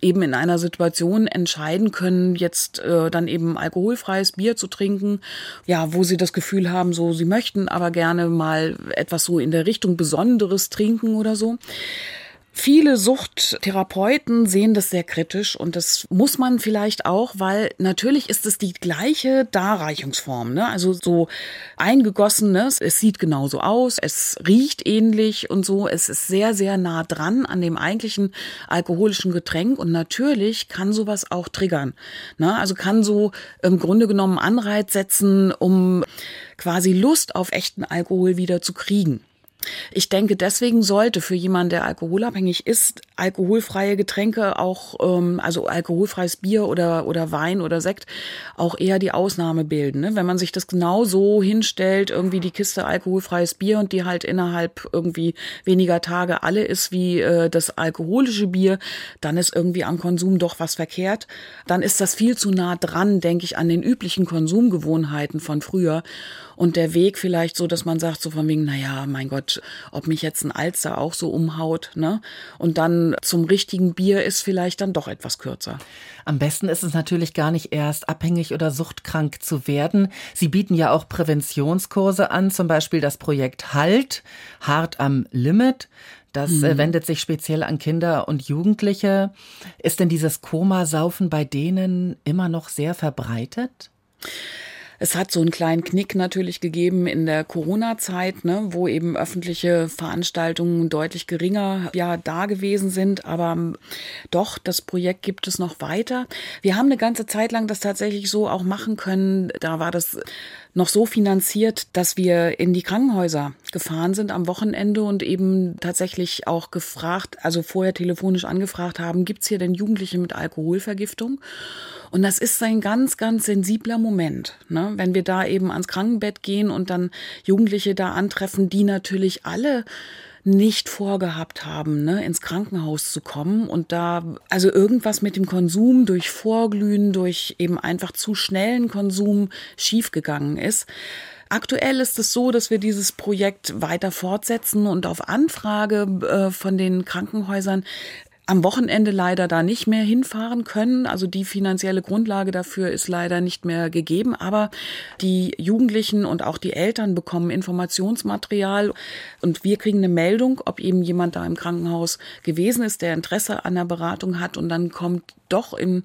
Speaker 3: eben in einer Situation entscheiden können, jetzt äh, dann eben alkoholfreies Bier zu trinken, ja, wo sie das Gefühl haben, so sie möchten aber gerne mal etwas so in der Richtung Besonderes trinken oder so. Viele Suchttherapeuten sehen das sehr kritisch und das muss man vielleicht auch, weil natürlich ist es die gleiche Darreichungsform, ne? Also so eingegossen, ne? Es sieht genauso aus, es riecht ähnlich und so. Es ist sehr, sehr nah dran an dem eigentlichen alkoholischen Getränk und natürlich kann sowas auch triggern. Ne? Also kann so im Grunde genommen Anreiz setzen, um quasi Lust auf echten Alkohol wieder zu kriegen. Ich denke, deswegen sollte für jemanden, der alkoholabhängig ist, alkoholfreie Getränke auch, ähm, also alkoholfreies Bier oder, oder Wein oder Sekt, auch eher die Ausnahme bilden. Ne? Wenn man sich das genau so hinstellt, irgendwie die Kiste alkoholfreies Bier und die halt innerhalb irgendwie weniger Tage alle ist wie äh, das alkoholische Bier, dann ist irgendwie am Konsum doch was verkehrt. Dann ist das viel zu nah dran, denke ich, an den üblichen Konsumgewohnheiten von früher und der Weg vielleicht so, dass man sagt so von wegen, naja, mein Gott, ob mich jetzt ein Alster auch so umhaut, ne? Und dann zum richtigen Bier ist vielleicht dann doch etwas kürzer.
Speaker 2: Am besten ist es natürlich gar nicht erst abhängig oder suchtkrank zu werden. Sie bieten ja auch Präventionskurse an, zum Beispiel das Projekt Halt, hart am Limit. Das äh, mhm. wendet sich speziell an Kinder und Jugendliche. Ist denn dieses Komasaufen bei denen immer noch sehr verbreitet?
Speaker 3: Es hat so einen kleinen Knick natürlich gegeben in der Corona-Zeit, ne, wo eben öffentliche Veranstaltungen deutlich geringer ja da gewesen sind. Aber ähm, doch, das Projekt gibt es noch weiter. Wir haben eine ganze Zeit lang das tatsächlich so auch machen können. Da war das noch so finanziert, dass wir in die Krankenhäuser gefahren sind am Wochenende und eben tatsächlich auch gefragt, also vorher telefonisch angefragt haben, gibt's hier denn Jugendliche mit Alkoholvergiftung? Und das ist ein ganz, ganz sensibler Moment, ne? wenn wir da eben ans Krankenbett gehen und dann Jugendliche da antreffen, die natürlich alle nicht vorgehabt haben, ne, ins Krankenhaus zu kommen und da also irgendwas mit dem Konsum durch Vorglühen, durch eben einfach zu schnellen Konsum schiefgegangen ist. Aktuell ist es so, dass wir dieses Projekt weiter fortsetzen und auf Anfrage äh, von den Krankenhäusern am Wochenende leider da nicht mehr hinfahren können. Also die finanzielle Grundlage dafür ist leider nicht mehr gegeben. Aber die Jugendlichen und auch die Eltern bekommen Informationsmaterial und wir kriegen eine Meldung, ob eben jemand da im Krankenhaus gewesen ist, der Interesse an der Beratung hat und dann kommt doch in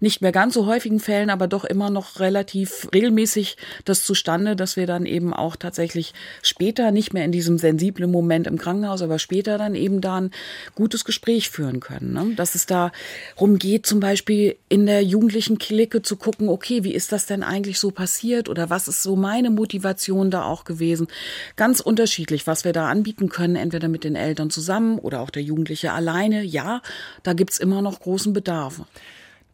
Speaker 3: nicht mehr ganz so häufigen Fällen, aber doch immer noch relativ regelmäßig das zustande, dass wir dann eben auch tatsächlich später, nicht mehr in diesem sensiblen Moment im Krankenhaus, aber später dann eben da ein gutes Gespräch führen können. Ne? Dass es darum geht, zum Beispiel in der jugendlichen Clique zu gucken, okay, wie ist das denn eigentlich so passiert oder was ist so meine Motivation da auch gewesen? Ganz unterschiedlich, was wir da anbieten können, entweder mit den Eltern zusammen oder auch der Jugendliche alleine. Ja, da gibt's immer noch großen Bedarf.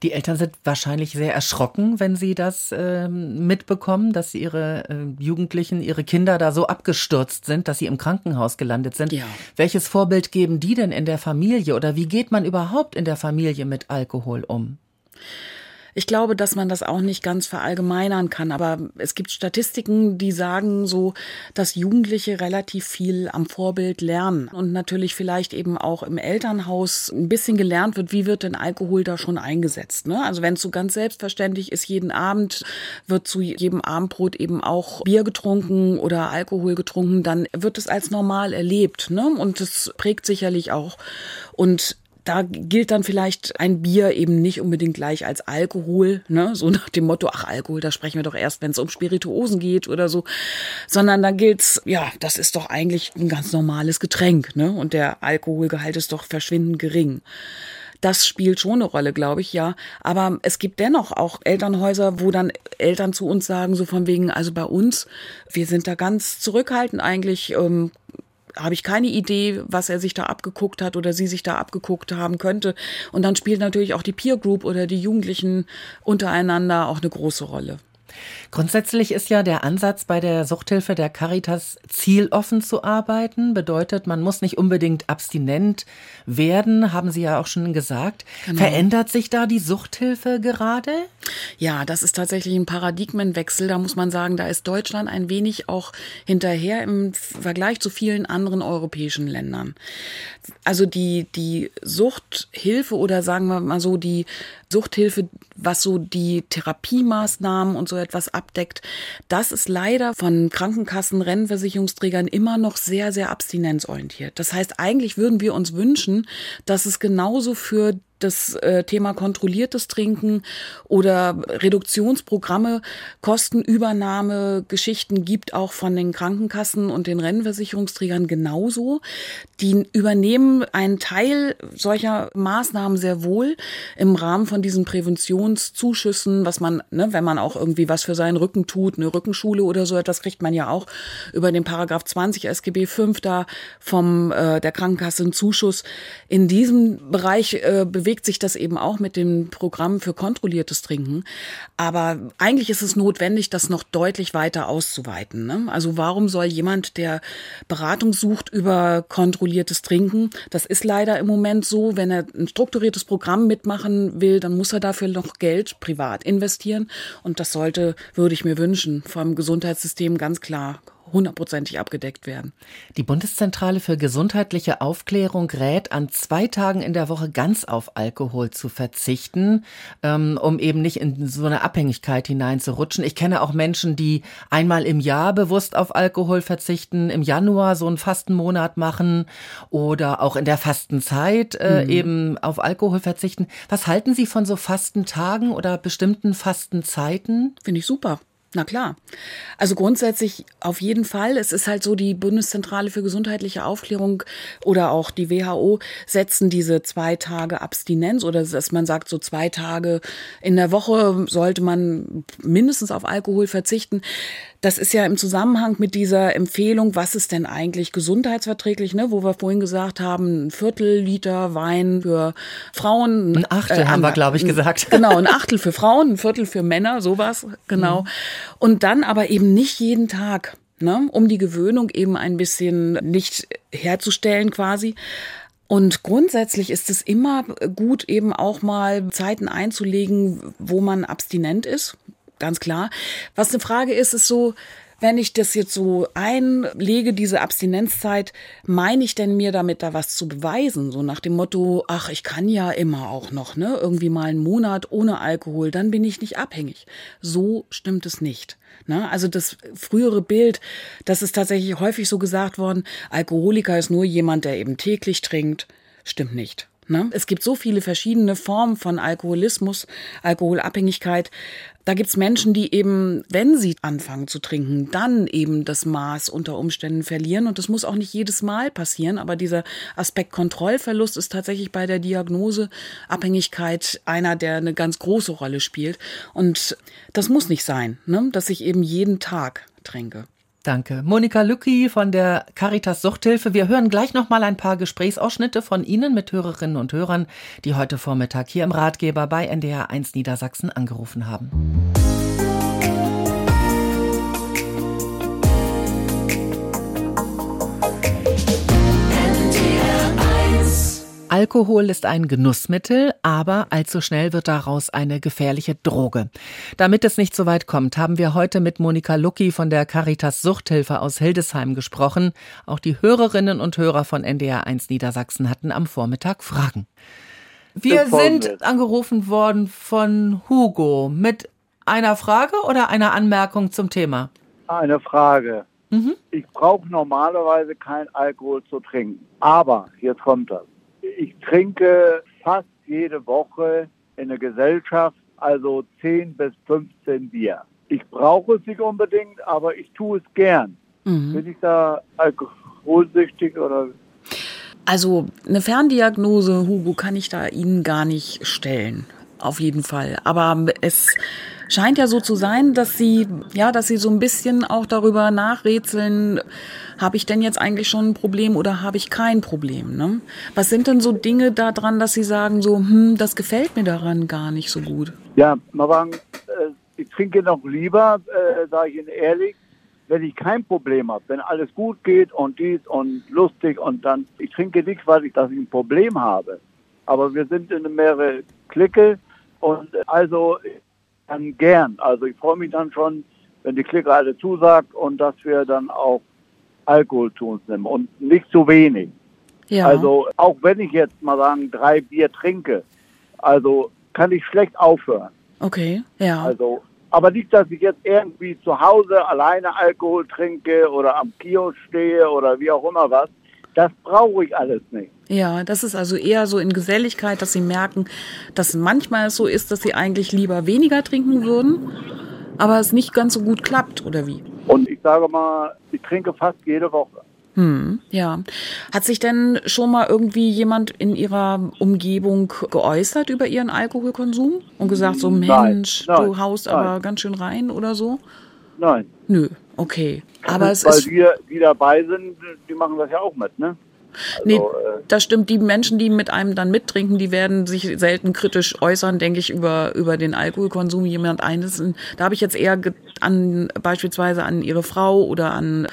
Speaker 2: Die Eltern sind wahrscheinlich sehr erschrocken, wenn sie das äh, mitbekommen, dass ihre äh, Jugendlichen, ihre Kinder da so abgestürzt sind, dass sie im Krankenhaus gelandet sind. Ja. Welches Vorbild geben die denn in der Familie oder wie geht man überhaupt in der Familie mit Alkohol um?
Speaker 3: Ich glaube, dass man das auch nicht ganz verallgemeinern kann, aber es gibt Statistiken, die sagen so, dass Jugendliche relativ viel am Vorbild lernen und natürlich vielleicht eben auch im Elternhaus ein bisschen gelernt wird, wie wird denn Alkohol da schon eingesetzt. Ne? Also wenn es so ganz selbstverständlich ist, jeden Abend wird zu jedem Abendbrot eben auch Bier getrunken oder Alkohol getrunken, dann wird es als normal erlebt. Ne? Und es prägt sicherlich auch. Und da gilt dann vielleicht ein Bier eben nicht unbedingt gleich als Alkohol, ne? so nach dem Motto, ach Alkohol, da sprechen wir doch erst, wenn es um Spirituosen geht oder so, sondern da gilt's, ja, das ist doch eigentlich ein ganz normales Getränk, ne? Und der Alkoholgehalt ist doch verschwindend gering. Das spielt schon eine Rolle, glaube ich, ja. Aber es gibt dennoch auch Elternhäuser, wo dann Eltern zu uns sagen, so von wegen, also bei uns, wir sind da ganz zurückhaltend eigentlich, ähm, habe ich keine Idee, was er sich da abgeguckt hat oder sie sich da abgeguckt haben könnte. Und dann spielt natürlich auch die Peer Group oder die Jugendlichen untereinander auch eine große Rolle.
Speaker 2: Grundsätzlich ist ja der Ansatz bei der Suchthilfe der Caritas zieloffen zu arbeiten. Bedeutet, man muss nicht unbedingt abstinent werden, haben Sie ja auch schon gesagt. Genau. Verändert sich da die Suchthilfe gerade?
Speaker 3: Ja, das ist tatsächlich ein Paradigmenwechsel. Da muss man sagen, da ist Deutschland ein wenig auch hinterher im Vergleich zu vielen anderen europäischen Ländern. Also die, die Suchthilfe oder sagen wir mal so die Suchthilfe, was so die Therapiemaßnahmen und so etwas abdeckt, das ist leider von Krankenkassen, Rennversicherungsträgern immer noch sehr, sehr abstinenzorientiert. Das heißt, eigentlich würden wir uns wünschen, dass es genauso für das äh, Thema kontrolliertes Trinken oder Reduktionsprogramme, Kostenübernahme, Geschichten gibt auch von den Krankenkassen und den Rennversicherungsträgern genauso. Die übernehmen einen Teil solcher Maßnahmen sehr wohl im Rahmen von diesen Präventionszuschüssen, was man, ne, wenn man auch irgendwie was für seinen Rücken tut, eine Rückenschule oder so, das kriegt man ja auch über den Paragraph 20 SGB 5 da vom äh, der Krankenkasse einen Zuschuss. In diesem Bereich äh, bewegt bewegt sich das eben auch mit dem Programm für kontrolliertes Trinken. Aber eigentlich ist es notwendig, das noch deutlich weiter auszuweiten. Ne? Also warum soll jemand, der Beratung sucht über kontrolliertes Trinken, das ist leider im Moment so, wenn er ein strukturiertes Programm mitmachen will, dann muss er dafür noch Geld privat investieren. Und das sollte, würde ich mir wünschen, vom Gesundheitssystem ganz klar hundertprozentig abgedeckt werden.
Speaker 2: Die Bundeszentrale für gesundheitliche Aufklärung rät, an zwei Tagen in der Woche ganz auf Alkohol zu verzichten, ähm, um eben nicht in so eine Abhängigkeit hineinzurutschen. Ich kenne auch Menschen, die einmal im Jahr bewusst auf Alkohol verzichten, im Januar so einen Fastenmonat machen oder auch in der Fastenzeit äh, mhm. eben auf Alkohol verzichten. Was halten Sie von so Fastentagen oder bestimmten Fastenzeiten?
Speaker 3: Finde ich super. Na klar. Also grundsätzlich auf jeden Fall. Es ist halt so, die Bundeszentrale für gesundheitliche Aufklärung oder auch die WHO setzen diese zwei Tage Abstinenz oder dass man sagt, so zwei Tage in der Woche sollte man mindestens auf Alkohol verzichten. Das ist ja im Zusammenhang mit dieser Empfehlung, was ist denn eigentlich gesundheitsverträglich, ne? wo wir vorhin gesagt haben, ein Viertel Liter Wein für Frauen.
Speaker 2: Ein Achtel äh, haben wir, glaube ich, gesagt.
Speaker 3: Genau, ein Achtel für Frauen, ein Viertel für Männer, sowas, genau. Mhm. Und dann aber eben nicht jeden Tag, ne? um die Gewöhnung eben ein bisschen nicht herzustellen quasi. Und grundsätzlich ist es immer gut, eben auch mal Zeiten einzulegen, wo man abstinent ist ganz klar. Was eine Frage ist, ist so, wenn ich das jetzt so einlege, diese Abstinenzzeit, meine ich denn mir damit da was zu beweisen? So nach dem Motto, ach, ich kann ja immer auch noch, ne? Irgendwie mal einen Monat ohne Alkohol, dann bin ich nicht abhängig. So stimmt es nicht. Ne? Also das frühere Bild, das ist tatsächlich häufig so gesagt worden, Alkoholiker ist nur jemand, der eben täglich trinkt, stimmt nicht. Ne? Es gibt so viele verschiedene Formen von Alkoholismus, Alkoholabhängigkeit. Da gibt's Menschen, die eben, wenn sie anfangen zu trinken, dann eben das Maß unter Umständen verlieren. Und das muss auch nicht jedes Mal passieren. Aber dieser Aspekt Kontrollverlust ist tatsächlich bei der Diagnose Abhängigkeit einer, der eine ganz große Rolle spielt. Und das muss nicht sein, ne? dass ich eben jeden Tag trinke.
Speaker 2: Danke. Monika Lücki von der Caritas Suchthilfe. Wir hören gleich noch mal ein paar Gesprächsausschnitte von Ihnen mit Hörerinnen und Hörern, die heute Vormittag hier im Ratgeber bei NDR 1 Niedersachsen angerufen haben. Alkohol ist ein Genussmittel, aber allzu schnell wird daraus eine gefährliche Droge. Damit es nicht so weit kommt, haben wir heute mit Monika Lucki von der Caritas Suchthilfe aus Hildesheim gesprochen. Auch die Hörerinnen und Hörer von NDR 1 Niedersachsen hatten am Vormittag Fragen. Wir sind angerufen worden von Hugo mit einer Frage oder einer Anmerkung zum Thema?
Speaker 6: Eine Frage. Mhm. Ich brauche normalerweise kein Alkohol zu trinken. Aber, jetzt kommt das ich trinke fast jede Woche in der Gesellschaft, also 10 bis 15 Bier. Ich brauche es nicht unbedingt, aber ich tue es gern. Mhm. Bin ich da alkoholsüchtig oder?
Speaker 3: Also eine Ferndiagnose, Hugo, kann ich da Ihnen gar nicht stellen. Auf jeden Fall. Aber es scheint ja so zu sein, dass sie, ja, dass sie so ein bisschen auch darüber nachrätseln, habe ich denn jetzt eigentlich schon ein Problem oder habe ich kein Problem? Ne? Was sind denn so Dinge daran, dass Sie sagen, so, hm, das gefällt mir daran gar nicht so gut?
Speaker 6: Ja, mal äh, ich trinke noch lieber, äh, sage ich Ihnen ehrlich, wenn ich kein Problem habe, wenn alles gut geht und dies und lustig und dann, ich trinke nichts, weil ich, dass ein Problem habe. Aber wir sind in mehrere Clique und also dann gern. Also ich freue mich dann schon, wenn die alle zusagt und dass wir dann auch Alkohol zu uns nehmen und nicht zu wenig. Ja. Also auch wenn ich jetzt mal sagen drei Bier trinke, also kann ich schlecht aufhören.
Speaker 3: Okay, ja.
Speaker 6: Also, aber nicht, dass ich jetzt irgendwie zu Hause alleine Alkohol trinke oder am Kiosk stehe oder wie auch immer was. Das brauche ich alles nicht.
Speaker 3: Ja, das ist also eher so in Geselligkeit, dass Sie merken, dass manchmal es so ist, dass Sie eigentlich lieber weniger trinken würden, aber es nicht ganz so gut klappt, oder wie?
Speaker 6: Und ich sage mal, ich trinke fast jede Woche.
Speaker 3: Hm, ja. Hat sich denn schon mal irgendwie jemand in Ihrer Umgebung geäußert über Ihren Alkoholkonsum und gesagt so, Mensch, nein, nein, du haust nein. aber ganz schön rein oder so?
Speaker 6: Nein.
Speaker 3: Nö, okay. Aber
Speaker 6: es Weil ist. Weil wir, die dabei sind, die machen das ja auch mit, ne?
Speaker 3: Also, nee, äh, das stimmt. Die Menschen, die mit einem dann mittrinken, die werden sich selten kritisch äußern, denke ich, über, über den Alkoholkonsum jemand eines. Da habe ich jetzt eher an beispielsweise an ihre Frau oder an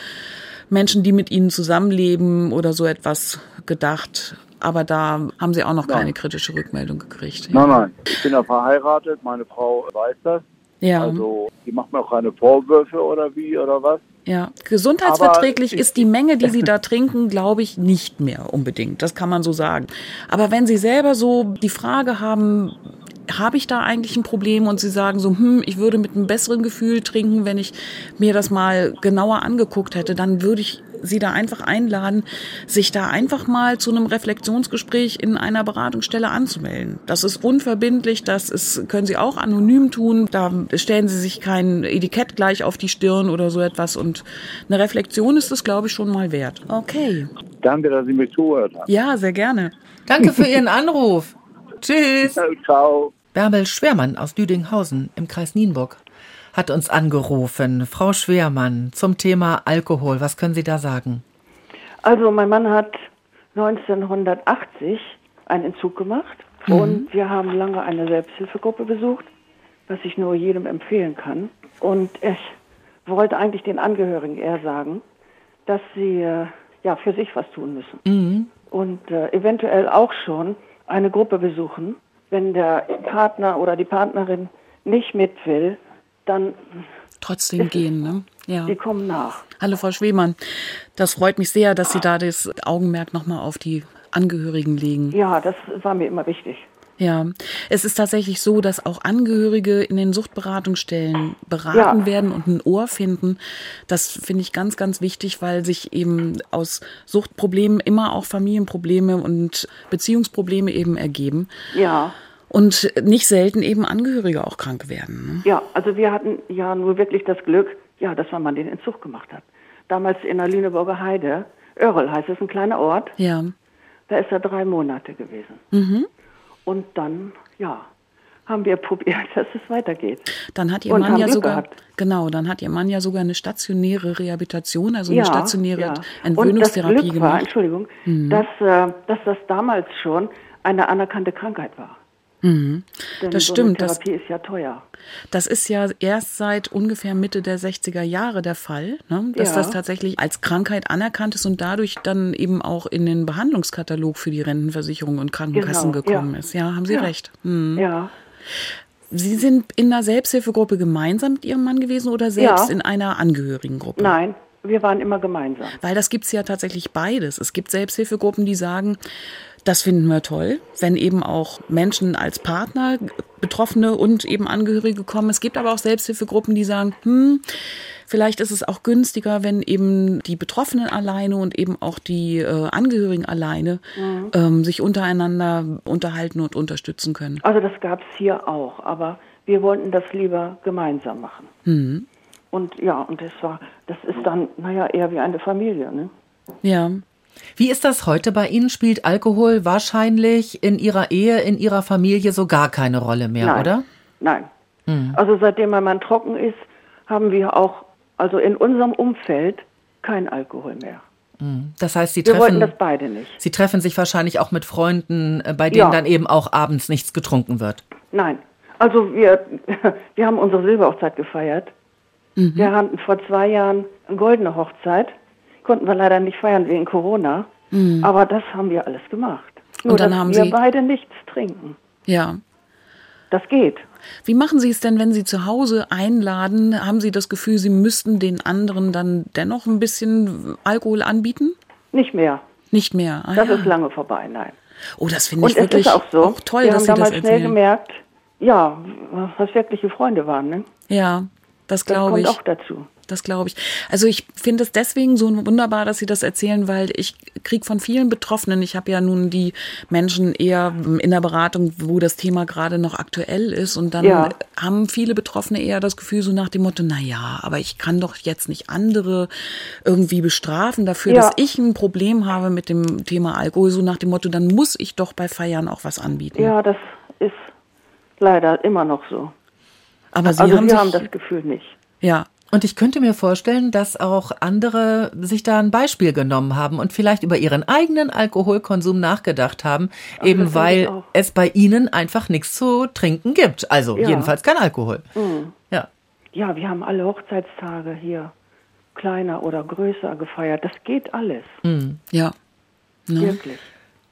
Speaker 3: Menschen, die mit ihnen zusammenleben oder so etwas gedacht. Aber da haben sie auch noch nein. keine kritische Rückmeldung gekriegt.
Speaker 6: Nein, nein. Ich bin ja verheiratet, meine Frau weiß das. Ja. Also die macht mir auch keine Vorwürfe oder wie oder was.
Speaker 3: Ja, gesundheitsverträglich ist die Menge, die Sie da trinken, glaube ich, nicht mehr unbedingt. Das kann man so sagen. Aber wenn Sie selber so die Frage haben, habe ich da eigentlich ein Problem und sie sagen so, hm, ich würde mit einem besseren Gefühl trinken, wenn ich mir das mal genauer angeguckt hätte, dann würde ich sie da einfach einladen, sich da einfach mal zu einem Reflexionsgespräch in einer Beratungsstelle anzumelden. Das ist unverbindlich, das ist, können Sie auch anonym tun. Da stellen Sie sich kein Etikett gleich auf die Stirn oder so etwas und eine Reflexion ist es, glaube ich, schon mal wert. Okay.
Speaker 6: Danke, dass Sie mich zuhört haben.
Speaker 3: Ja, sehr gerne.
Speaker 2: Danke für Ihren Anruf. Tschüss.
Speaker 6: Ciao.
Speaker 2: Bärbel Schwermann aus Düdinghausen im Kreis Nienburg hat uns angerufen. Frau Schwermann, zum Thema Alkohol, was können Sie da sagen?
Speaker 7: Also mein Mann hat 1980 einen Entzug gemacht mhm. und wir haben lange eine Selbsthilfegruppe besucht, was ich nur jedem empfehlen kann. Und ich wollte eigentlich den Angehörigen eher sagen, dass sie äh, ja für sich was tun müssen mhm. und äh, eventuell auch schon eine Gruppe besuchen, wenn der Partner oder die Partnerin nicht mit will, dann
Speaker 3: trotzdem gehen, ne?
Speaker 7: Ja. Die kommen nach.
Speaker 3: Hallo Frau Schwemann, das freut mich sehr, dass Sie da das Augenmerk nochmal auf die Angehörigen legen.
Speaker 7: Ja, das war mir immer wichtig.
Speaker 3: Ja, es ist tatsächlich so, dass auch Angehörige in den Suchtberatungsstellen beraten
Speaker 7: Ja.
Speaker 3: werden und ein Ohr finden. Das finde ich ganz, ganz wichtig, weil sich eben aus Suchtproblemen immer auch Familienprobleme und Beziehungsprobleme eben ergeben.
Speaker 7: Ja.
Speaker 3: Und nicht selten eben Angehörige auch krank werden. Ne?
Speaker 7: Ja, also wir hatten ja nur wirklich das Glück, ja, dass man mal den Entzug gemacht hat. Damals in der Lüneburger Heide, Örl heißt es, ein kleiner Ort,
Speaker 3: Ja.
Speaker 7: da ist er drei Monate gewesen.
Speaker 3: Mhm.
Speaker 7: Und dann, ja, haben wir probiert, dass es weitergeht.
Speaker 3: Dann hat ihr
Speaker 7: Und
Speaker 3: Mann ja
Speaker 7: Glück
Speaker 3: sogar,
Speaker 7: gehabt.
Speaker 3: genau, dann hat ihr Mann ja sogar eine stationäre Rehabilitation, also eine
Speaker 7: ja,
Speaker 3: stationäre
Speaker 7: ja. Und das
Speaker 3: Entwöhnungstherapie
Speaker 7: Glück war,
Speaker 3: gemacht.
Speaker 7: Entschuldigung, dass, äh, dass das damals schon eine anerkannte Krankheit war.
Speaker 3: Mhm. Das
Speaker 7: so
Speaker 3: stimmt, das-
Speaker 7: Therapie ist ja teuer.
Speaker 3: Das ist ja erst seit ungefähr Mitte der 60er Jahre der Fall, ne? dass
Speaker 7: Ja.
Speaker 3: das tatsächlich als Krankheit anerkannt ist und dadurch dann eben auch in den Behandlungskatalog für die Rentenversicherung und Krankenkassen
Speaker 7: Genau,
Speaker 3: gekommen
Speaker 7: ja.
Speaker 3: ist. Ja, haben Sie
Speaker 7: Ja.
Speaker 3: recht. Mhm.
Speaker 7: Ja.
Speaker 3: Sie sind in einer Selbsthilfegruppe gemeinsam mit Ihrem Mann gewesen oder selbst in einer Angehörigengruppe?
Speaker 7: Nein, wir waren immer gemeinsam.
Speaker 3: Weil das gibt's ja tatsächlich beides. Es gibt Selbsthilfegruppen, die sagen, das finden wir toll, wenn eben auch Menschen als Partner, Betroffene und eben Angehörige kommen. Es gibt aber auch Selbsthilfegruppen, die sagen, hm, vielleicht ist es auch günstiger, wenn eben die Betroffenen alleine und eben auch die äh, Angehörigen alleine ähm, sich untereinander unterhalten und unterstützen können.
Speaker 7: Also das gab es hier auch, aber wir wollten das lieber gemeinsam machen.
Speaker 3: Mhm.
Speaker 7: Und ja, und das war, das ist dann, naja, eher wie eine Familie, ne?
Speaker 3: Ja.
Speaker 2: Wie ist das heute bei Ihnen? Spielt Alkohol wahrscheinlich in Ihrer Ehe, in Ihrer Familie so gar keine Rolle mehr,
Speaker 7: Nein.
Speaker 2: oder?
Speaker 7: Nein. Also seitdem mein Mann trocken ist, haben wir auch, also in unserem Umfeld, kein Alkohol mehr.
Speaker 2: Das heißt, Sie treffen,
Speaker 7: das beide nicht.
Speaker 2: Sie treffen sich wahrscheinlich auch mit Freunden, äh, bei denen
Speaker 7: Ja.
Speaker 2: dann eben auch abends nichts getrunken wird.
Speaker 7: Nein. Also wir, wir haben unsere Silberhochzeit gefeiert.
Speaker 3: Mhm.
Speaker 7: Wir hatten vor zwei Jahren eine goldene Hochzeit. Konnten wir leider nicht feiern wegen Corona. Aber das haben wir alles gemacht. Nur,
Speaker 3: Mhm. dann haben
Speaker 7: wir
Speaker 3: Sie-
Speaker 7: beide nichts trinken.
Speaker 3: Ja.
Speaker 7: Das geht.
Speaker 3: Wie machen Sie es denn, wenn Sie zu Hause einladen? Haben Sie das Gefühl, Sie müssten den anderen dann dennoch ein bisschen Alkohol anbieten?
Speaker 7: Nicht mehr.
Speaker 3: Nicht mehr. Ah,
Speaker 7: Das
Speaker 3: ja.
Speaker 7: ist lange vorbei, nein.
Speaker 3: Oh, das finde
Speaker 7: Und
Speaker 3: ich wirklich
Speaker 7: auch so.
Speaker 3: auch toll,
Speaker 7: wir
Speaker 3: dass
Speaker 7: haben
Speaker 3: Sie das
Speaker 7: damals schnell
Speaker 3: erzählen.
Speaker 7: gemerkt, ja, was wirkliche Freunde waren. Ne?
Speaker 3: Ja, das
Speaker 7: Das
Speaker 3: glaube
Speaker 7: kommt
Speaker 3: ich.
Speaker 7: auch dazu.
Speaker 3: Das glaube ich. Also ich finde es deswegen so wunderbar, dass Sie das erzählen, weil ich kriege von vielen Betroffenen, ich habe ja nun die Menschen eher in der Beratung, wo das Thema gerade noch aktuell ist und dann
Speaker 7: Ja.
Speaker 3: haben viele Betroffene eher das Gefühl so nach dem Motto, na ja, aber ich kann doch jetzt nicht andere irgendwie bestrafen dafür,
Speaker 7: Ja.
Speaker 3: dass ich ein Problem habe mit dem Thema Alkohol, so nach dem Motto, dann muss ich doch bei Feiern auch was anbieten.
Speaker 7: Ja, das ist leider immer noch so.
Speaker 3: aber Sie
Speaker 7: also
Speaker 3: haben
Speaker 7: wir haben das Gefühl nicht.
Speaker 3: ja,
Speaker 2: Und ich könnte mir vorstellen, dass auch andere sich da ein Beispiel genommen haben und vielleicht über ihren eigenen Alkoholkonsum nachgedacht haben, eben
Speaker 7: denke ich
Speaker 2: weil es bei ihnen einfach nichts zu trinken gibt. Also
Speaker 7: Ja.
Speaker 2: jedenfalls kein Alkohol.
Speaker 7: Mhm.
Speaker 2: Ja.
Speaker 7: Ja, wir haben alle Hochzeitstage hier kleiner oder größer gefeiert. Das geht alles.
Speaker 3: ja. Ne?
Speaker 7: Wirklich.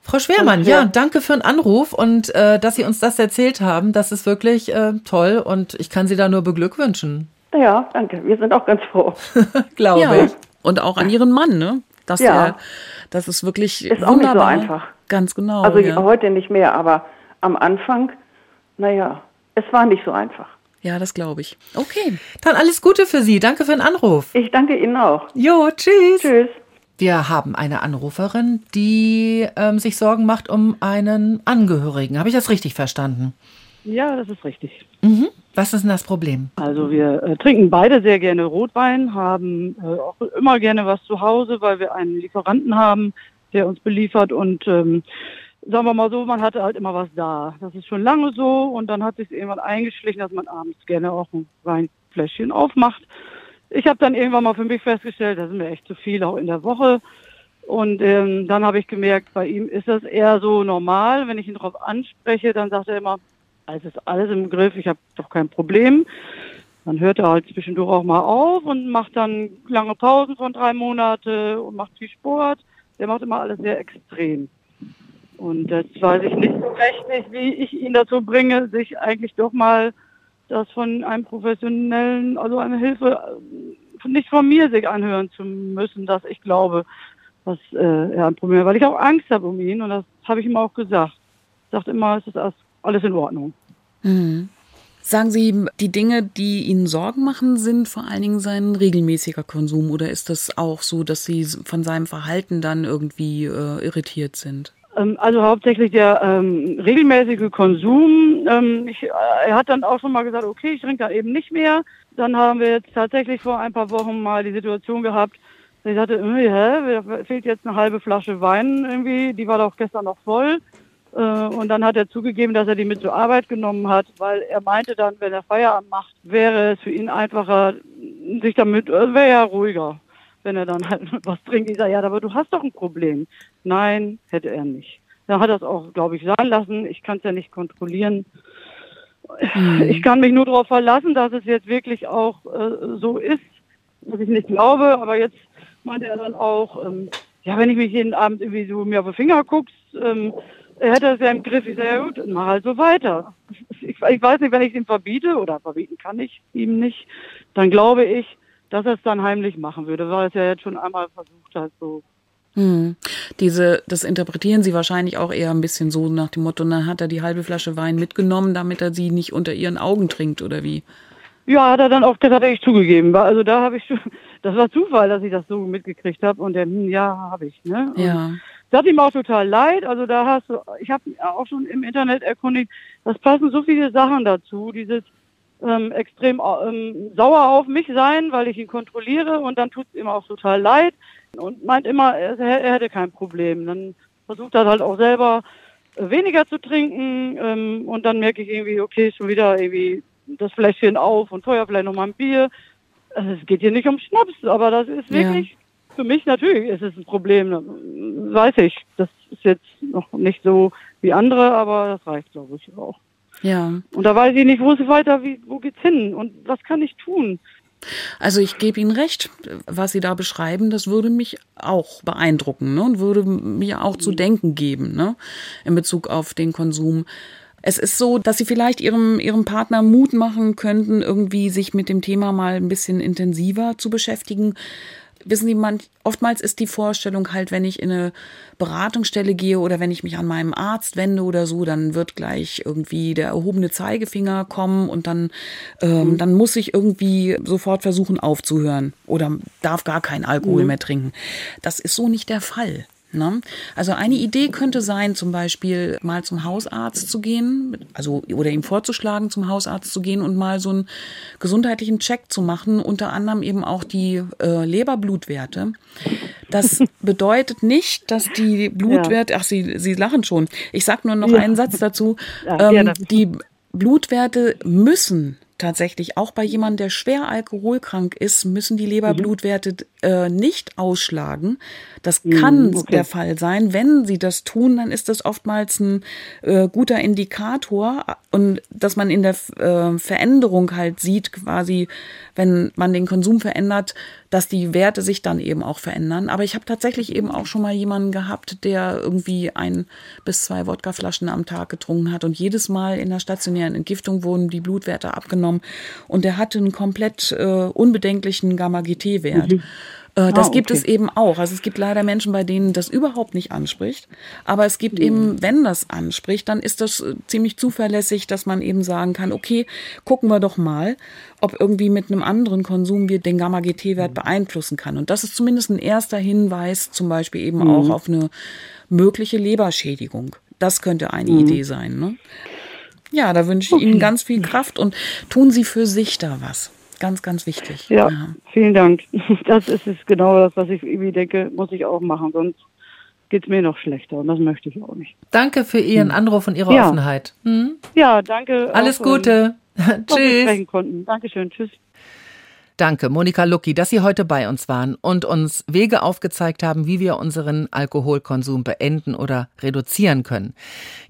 Speaker 2: Frau Schwermann, ja,
Speaker 7: ja.
Speaker 2: danke für den Anruf und äh, dass Sie uns das erzählt haben. Das ist wirklich äh, toll und ich kann Sie da nur beglückwünschen,
Speaker 7: Ja, danke. Wir sind auch ganz froh.
Speaker 2: glaube
Speaker 3: Ja,
Speaker 2: ich.
Speaker 3: und auch an ihren Mann, ne? Dass
Speaker 7: Ja.
Speaker 3: er, das ist wirklich
Speaker 7: Ist auch nicht so
Speaker 3: wunderbar.
Speaker 7: einfach.
Speaker 3: Ganz genau.
Speaker 7: Also
Speaker 3: ja.
Speaker 7: heute nicht mehr, aber am Anfang, naja, es war nicht so einfach.
Speaker 3: ja, das glaube ich. Okay.
Speaker 2: Dann alles Gute für Sie. Danke für den Anruf.
Speaker 7: Ich danke Ihnen auch.
Speaker 2: Jo, tschüss.
Speaker 7: Tschüss.
Speaker 2: Wir haben eine Anruferin, die ähm, sich Sorgen macht um einen Angehörigen. Habe ich das richtig verstanden?
Speaker 8: Ja, das ist richtig.
Speaker 2: Mhm. Was ist denn das Problem?
Speaker 8: Also wir äh, trinken beide sehr gerne Rotwein, haben äh, auch immer gerne was zu Hause, weil wir einen Lieferanten haben, der uns beliefert und ähm, sagen wir mal so, man hatte halt immer was da. Das ist schon lange so und dann hat sich irgendwann eingeschlichen, dass man abends gerne auch ein Weinfläschchen aufmacht. Ich habe dann irgendwann mal für mich festgestellt, das sind mir echt zu viel, auch in der Woche. Und ähm, dann habe ich gemerkt, bei ihm ist das eher so normal. Wenn ich ihn darauf anspreche, dann sagt er immer, es ist alles im Griff, ich habe doch kein Problem. Dann hört er halt zwischendurch auch mal auf und macht dann lange Pausen von drei Monate und macht viel Sport. Der macht immer alles sehr extrem. Und jetzt weiß ich nicht so recht wie ich ihn dazu bringe, sich eigentlich doch mal das von einem professionellen, also eine Hilfe, äh, nicht von mir sich anhören zu müssen, dass ich glaube, dass äh, er ein Problem hat, weil ich auch Angst habe um ihn und das habe ich ihm auch gesagt. Ich sagte immer, es ist aus, alles in Ordnung.
Speaker 3: Mhm. Sagen Sie, die Dinge, die Ihnen Sorgen machen, sind vor allen Dingen sein regelmäßiger Konsum oder ist das auch so, dass Sie von seinem Verhalten dann irgendwie äh, irritiert sind?
Speaker 8: Ähm, also hauptsächlich der ähm, regelmäßige Konsum. Ähm, ich, äh, er hat dann auch schon mal gesagt, okay, ich trinke dann eben nicht mehr. Dann haben wir jetzt tatsächlich vor ein paar Wochen mal die Situation gehabt, dass ich sagte, äh, hä, fehlt jetzt eine halbe Flasche Wein irgendwie, die war doch gestern noch voll. Äh, und dann hat er zugegeben, dass er die mit zur Arbeit genommen hat, weil er meinte dann, wenn er Feierabend macht, wäre es für ihn einfacher, sich damit, äh, wäre er ruhiger, wenn er dann halt was trinkt. Ich sage, ja, aber du hast doch ein Problem. Nein, hätte er nicht. Dann hat er es auch, glaube ich, sein lassen. Ich kann es ja nicht kontrollieren. Mhm. Ich kann mich nur darauf verlassen, dass es jetzt wirklich auch äh, so ist, was ich nicht glaube. Aber jetzt meinte er dann auch, ähm, ja, wenn ich mich jeden Abend irgendwie so mir auf den Finger guckst, ähm, er hätte es ja im Griff. Ich sage, ja gut, mach halt so weiter. Ich, ich weiß nicht, wenn ich es ihm verbiete, oder verbieten kann ich ihm nicht, dann glaube ich, dass er es dann heimlich machen würde, weil er es ja jetzt schon einmal versucht hat, so.
Speaker 3: Hm. Diese, das interpretieren Sie wahrscheinlich auch eher ein bisschen so nach dem Motto, dann hat er die halbe Flasche Wein mitgenommen, damit er sie nicht unter ihren Augen trinkt, oder wie?
Speaker 8: Ja, hat er dann auch, das hat er echt zugegeben. Also da habe ich schon, das war Zufall, dass ich das so mitgekriegt habe und der, hm, ja, habe ich, ne? Und
Speaker 3: Ja.
Speaker 8: Das hat ihm auch total leid. Also da hast du, ich habe auch schon im Internet erkundigt, das passen so viele Sachen dazu. Dieses ähm, extrem ähm, sauer auf mich sein, weil ich ihn kontrolliere und dann tut es ihm auch total leid und meint immer, er, er hätte kein Problem. Dann versucht er halt auch selber weniger zu trinken ähm, und dann merke ich irgendwie, okay, schon wieder irgendwie das Fläschchen auf und vorher vielleicht noch mal ein Bier. Also es geht hier nicht um Schnaps, aber das ist
Speaker 3: Ja.
Speaker 8: Für mich natürlich ist es ein Problem, das weiß ich. Das ist jetzt noch nicht so wie andere, aber das reicht, glaube ich, auch.
Speaker 3: Ja.
Speaker 8: Und da weiß ich nicht, wo es weiter, wie, wo geht's hin und was kann ich tun?
Speaker 3: Also ich gebe Ihnen recht, was Sie da beschreiben, das würde mich auch beeindrucken ne? und würde mir auch zu denken geben ne? in Bezug auf den Konsum. Es ist so, dass Sie vielleicht Ihrem, Ihrem Partner Mut machen könnten, irgendwie sich mit dem Thema mal ein bisschen intensiver zu beschäftigen. Wissen Sie, man, oftmals ist die Vorstellung halt, wenn ich in eine Beratungsstelle gehe oder wenn ich mich an meinem Arzt wende oder so, dann wird gleich irgendwie der erhobene Zeigefinger kommen und dann, ähm, dann muss ich irgendwie sofort versuchen aufzuhören oder darf gar keinen Alkohol mehr trinken. Das ist so nicht der Fall. Ne? Also eine Idee könnte sein, zum Beispiel mal zum Hausarzt zu gehen, also oder ihm vorzuschlagen, zum Hausarzt zu gehen und mal so einen gesundheitlichen Check zu machen, unter anderem eben auch die äh, Leberblutwerte. Das bedeutet nicht, dass die Blutwerte, ach, Sie, Sie lachen schon. Ich sag nur noch
Speaker 8: Ja.
Speaker 3: einen Satz dazu.
Speaker 8: Ja,
Speaker 3: ähm, die Blutwerte müssen tatsächlich auch bei jemandem, der schwer alkoholkrank ist, müssen die Leberblutwerte äh, nicht ausschlagen. Das kann
Speaker 8: okay.
Speaker 3: der Fall sein. Wenn sie das tun, dann ist das oftmals ein äh, guter Indikator und dass man in der äh, Veränderung halt sieht, quasi, wenn man den Konsum verändert, dass die Werte sich dann eben auch verändern. Aber ich habe tatsächlich eben auch schon mal jemanden gehabt, der irgendwie ein bis zwei Wodkaflaschen am Tag getrunken hat und jedes Mal in der stationären Entgiftung wurden die Blutwerte abgenommen und der hatte einen komplett äh, unbedenklichen Gamma-GT-Wert. Äh, Das
Speaker 8: Ah,
Speaker 3: gibt
Speaker 8: okay.
Speaker 3: es eben auch. Also es gibt leider Menschen, bei denen das überhaupt nicht anspricht. Aber es gibt eben, wenn das anspricht, dann ist das äh, ziemlich zuverlässig, dass man eben sagen kann, okay, gucken wir doch mal, ob irgendwie mit einem anderen Konsum wir den Gamma-GT-Wert beeinflussen kann. Und das ist zumindest ein erster Hinweis, zum Beispiel eben auch auf eine mögliche Leberschädigung. Das könnte eine Idee sein. Ne? Ja, da wünsche ich Ihnen ganz viel Kraft und tun Sie für sich da was. Ganz, ganz wichtig.
Speaker 8: Ja, vielen Dank. Das ist es genau das, was ich irgendwie denke, muss ich auch machen, sonst geht's mir noch schlechter und das möchte ich auch nicht.
Speaker 2: Danke für Ihren Anruf und Ihre
Speaker 8: Ja.
Speaker 2: Offenheit. Hm?
Speaker 8: Ja, danke.
Speaker 2: Alles
Speaker 8: auch,
Speaker 2: Gute. Tschüss.
Speaker 8: Dankeschön. Tschüss.
Speaker 2: Danke, Monika Lucki, dass Sie heute bei uns waren und uns Wege aufgezeigt haben, wie wir unseren Alkoholkonsum beenden oder reduzieren können.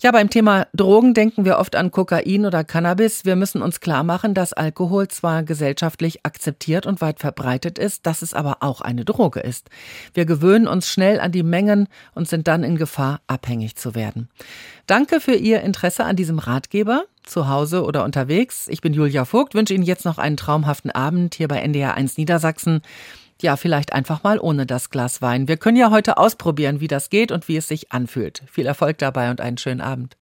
Speaker 2: Ja, beim Thema Drogen denken wir oft an Kokain oder Cannabis. Wir müssen uns klar machen, dass Alkohol zwar gesellschaftlich akzeptiert und weit verbreitet ist, dass es aber auch eine Droge ist. Wir gewöhnen uns schnell an die Mengen und sind dann in Gefahr, abhängig zu werden. Danke für Ihr Interesse an diesem Ratgeber, zu Hause oder unterwegs. Ich bin Julia Vogt, wünsche Ihnen jetzt noch einen traumhaften Abend hier bei NDR 1 Niedersachsen. Ja, vielleicht einfach mal ohne das Glas Wein. Wir können ja heute ausprobieren, wie das geht und wie es sich anfühlt. Viel Erfolg dabei und einen schönen Abend.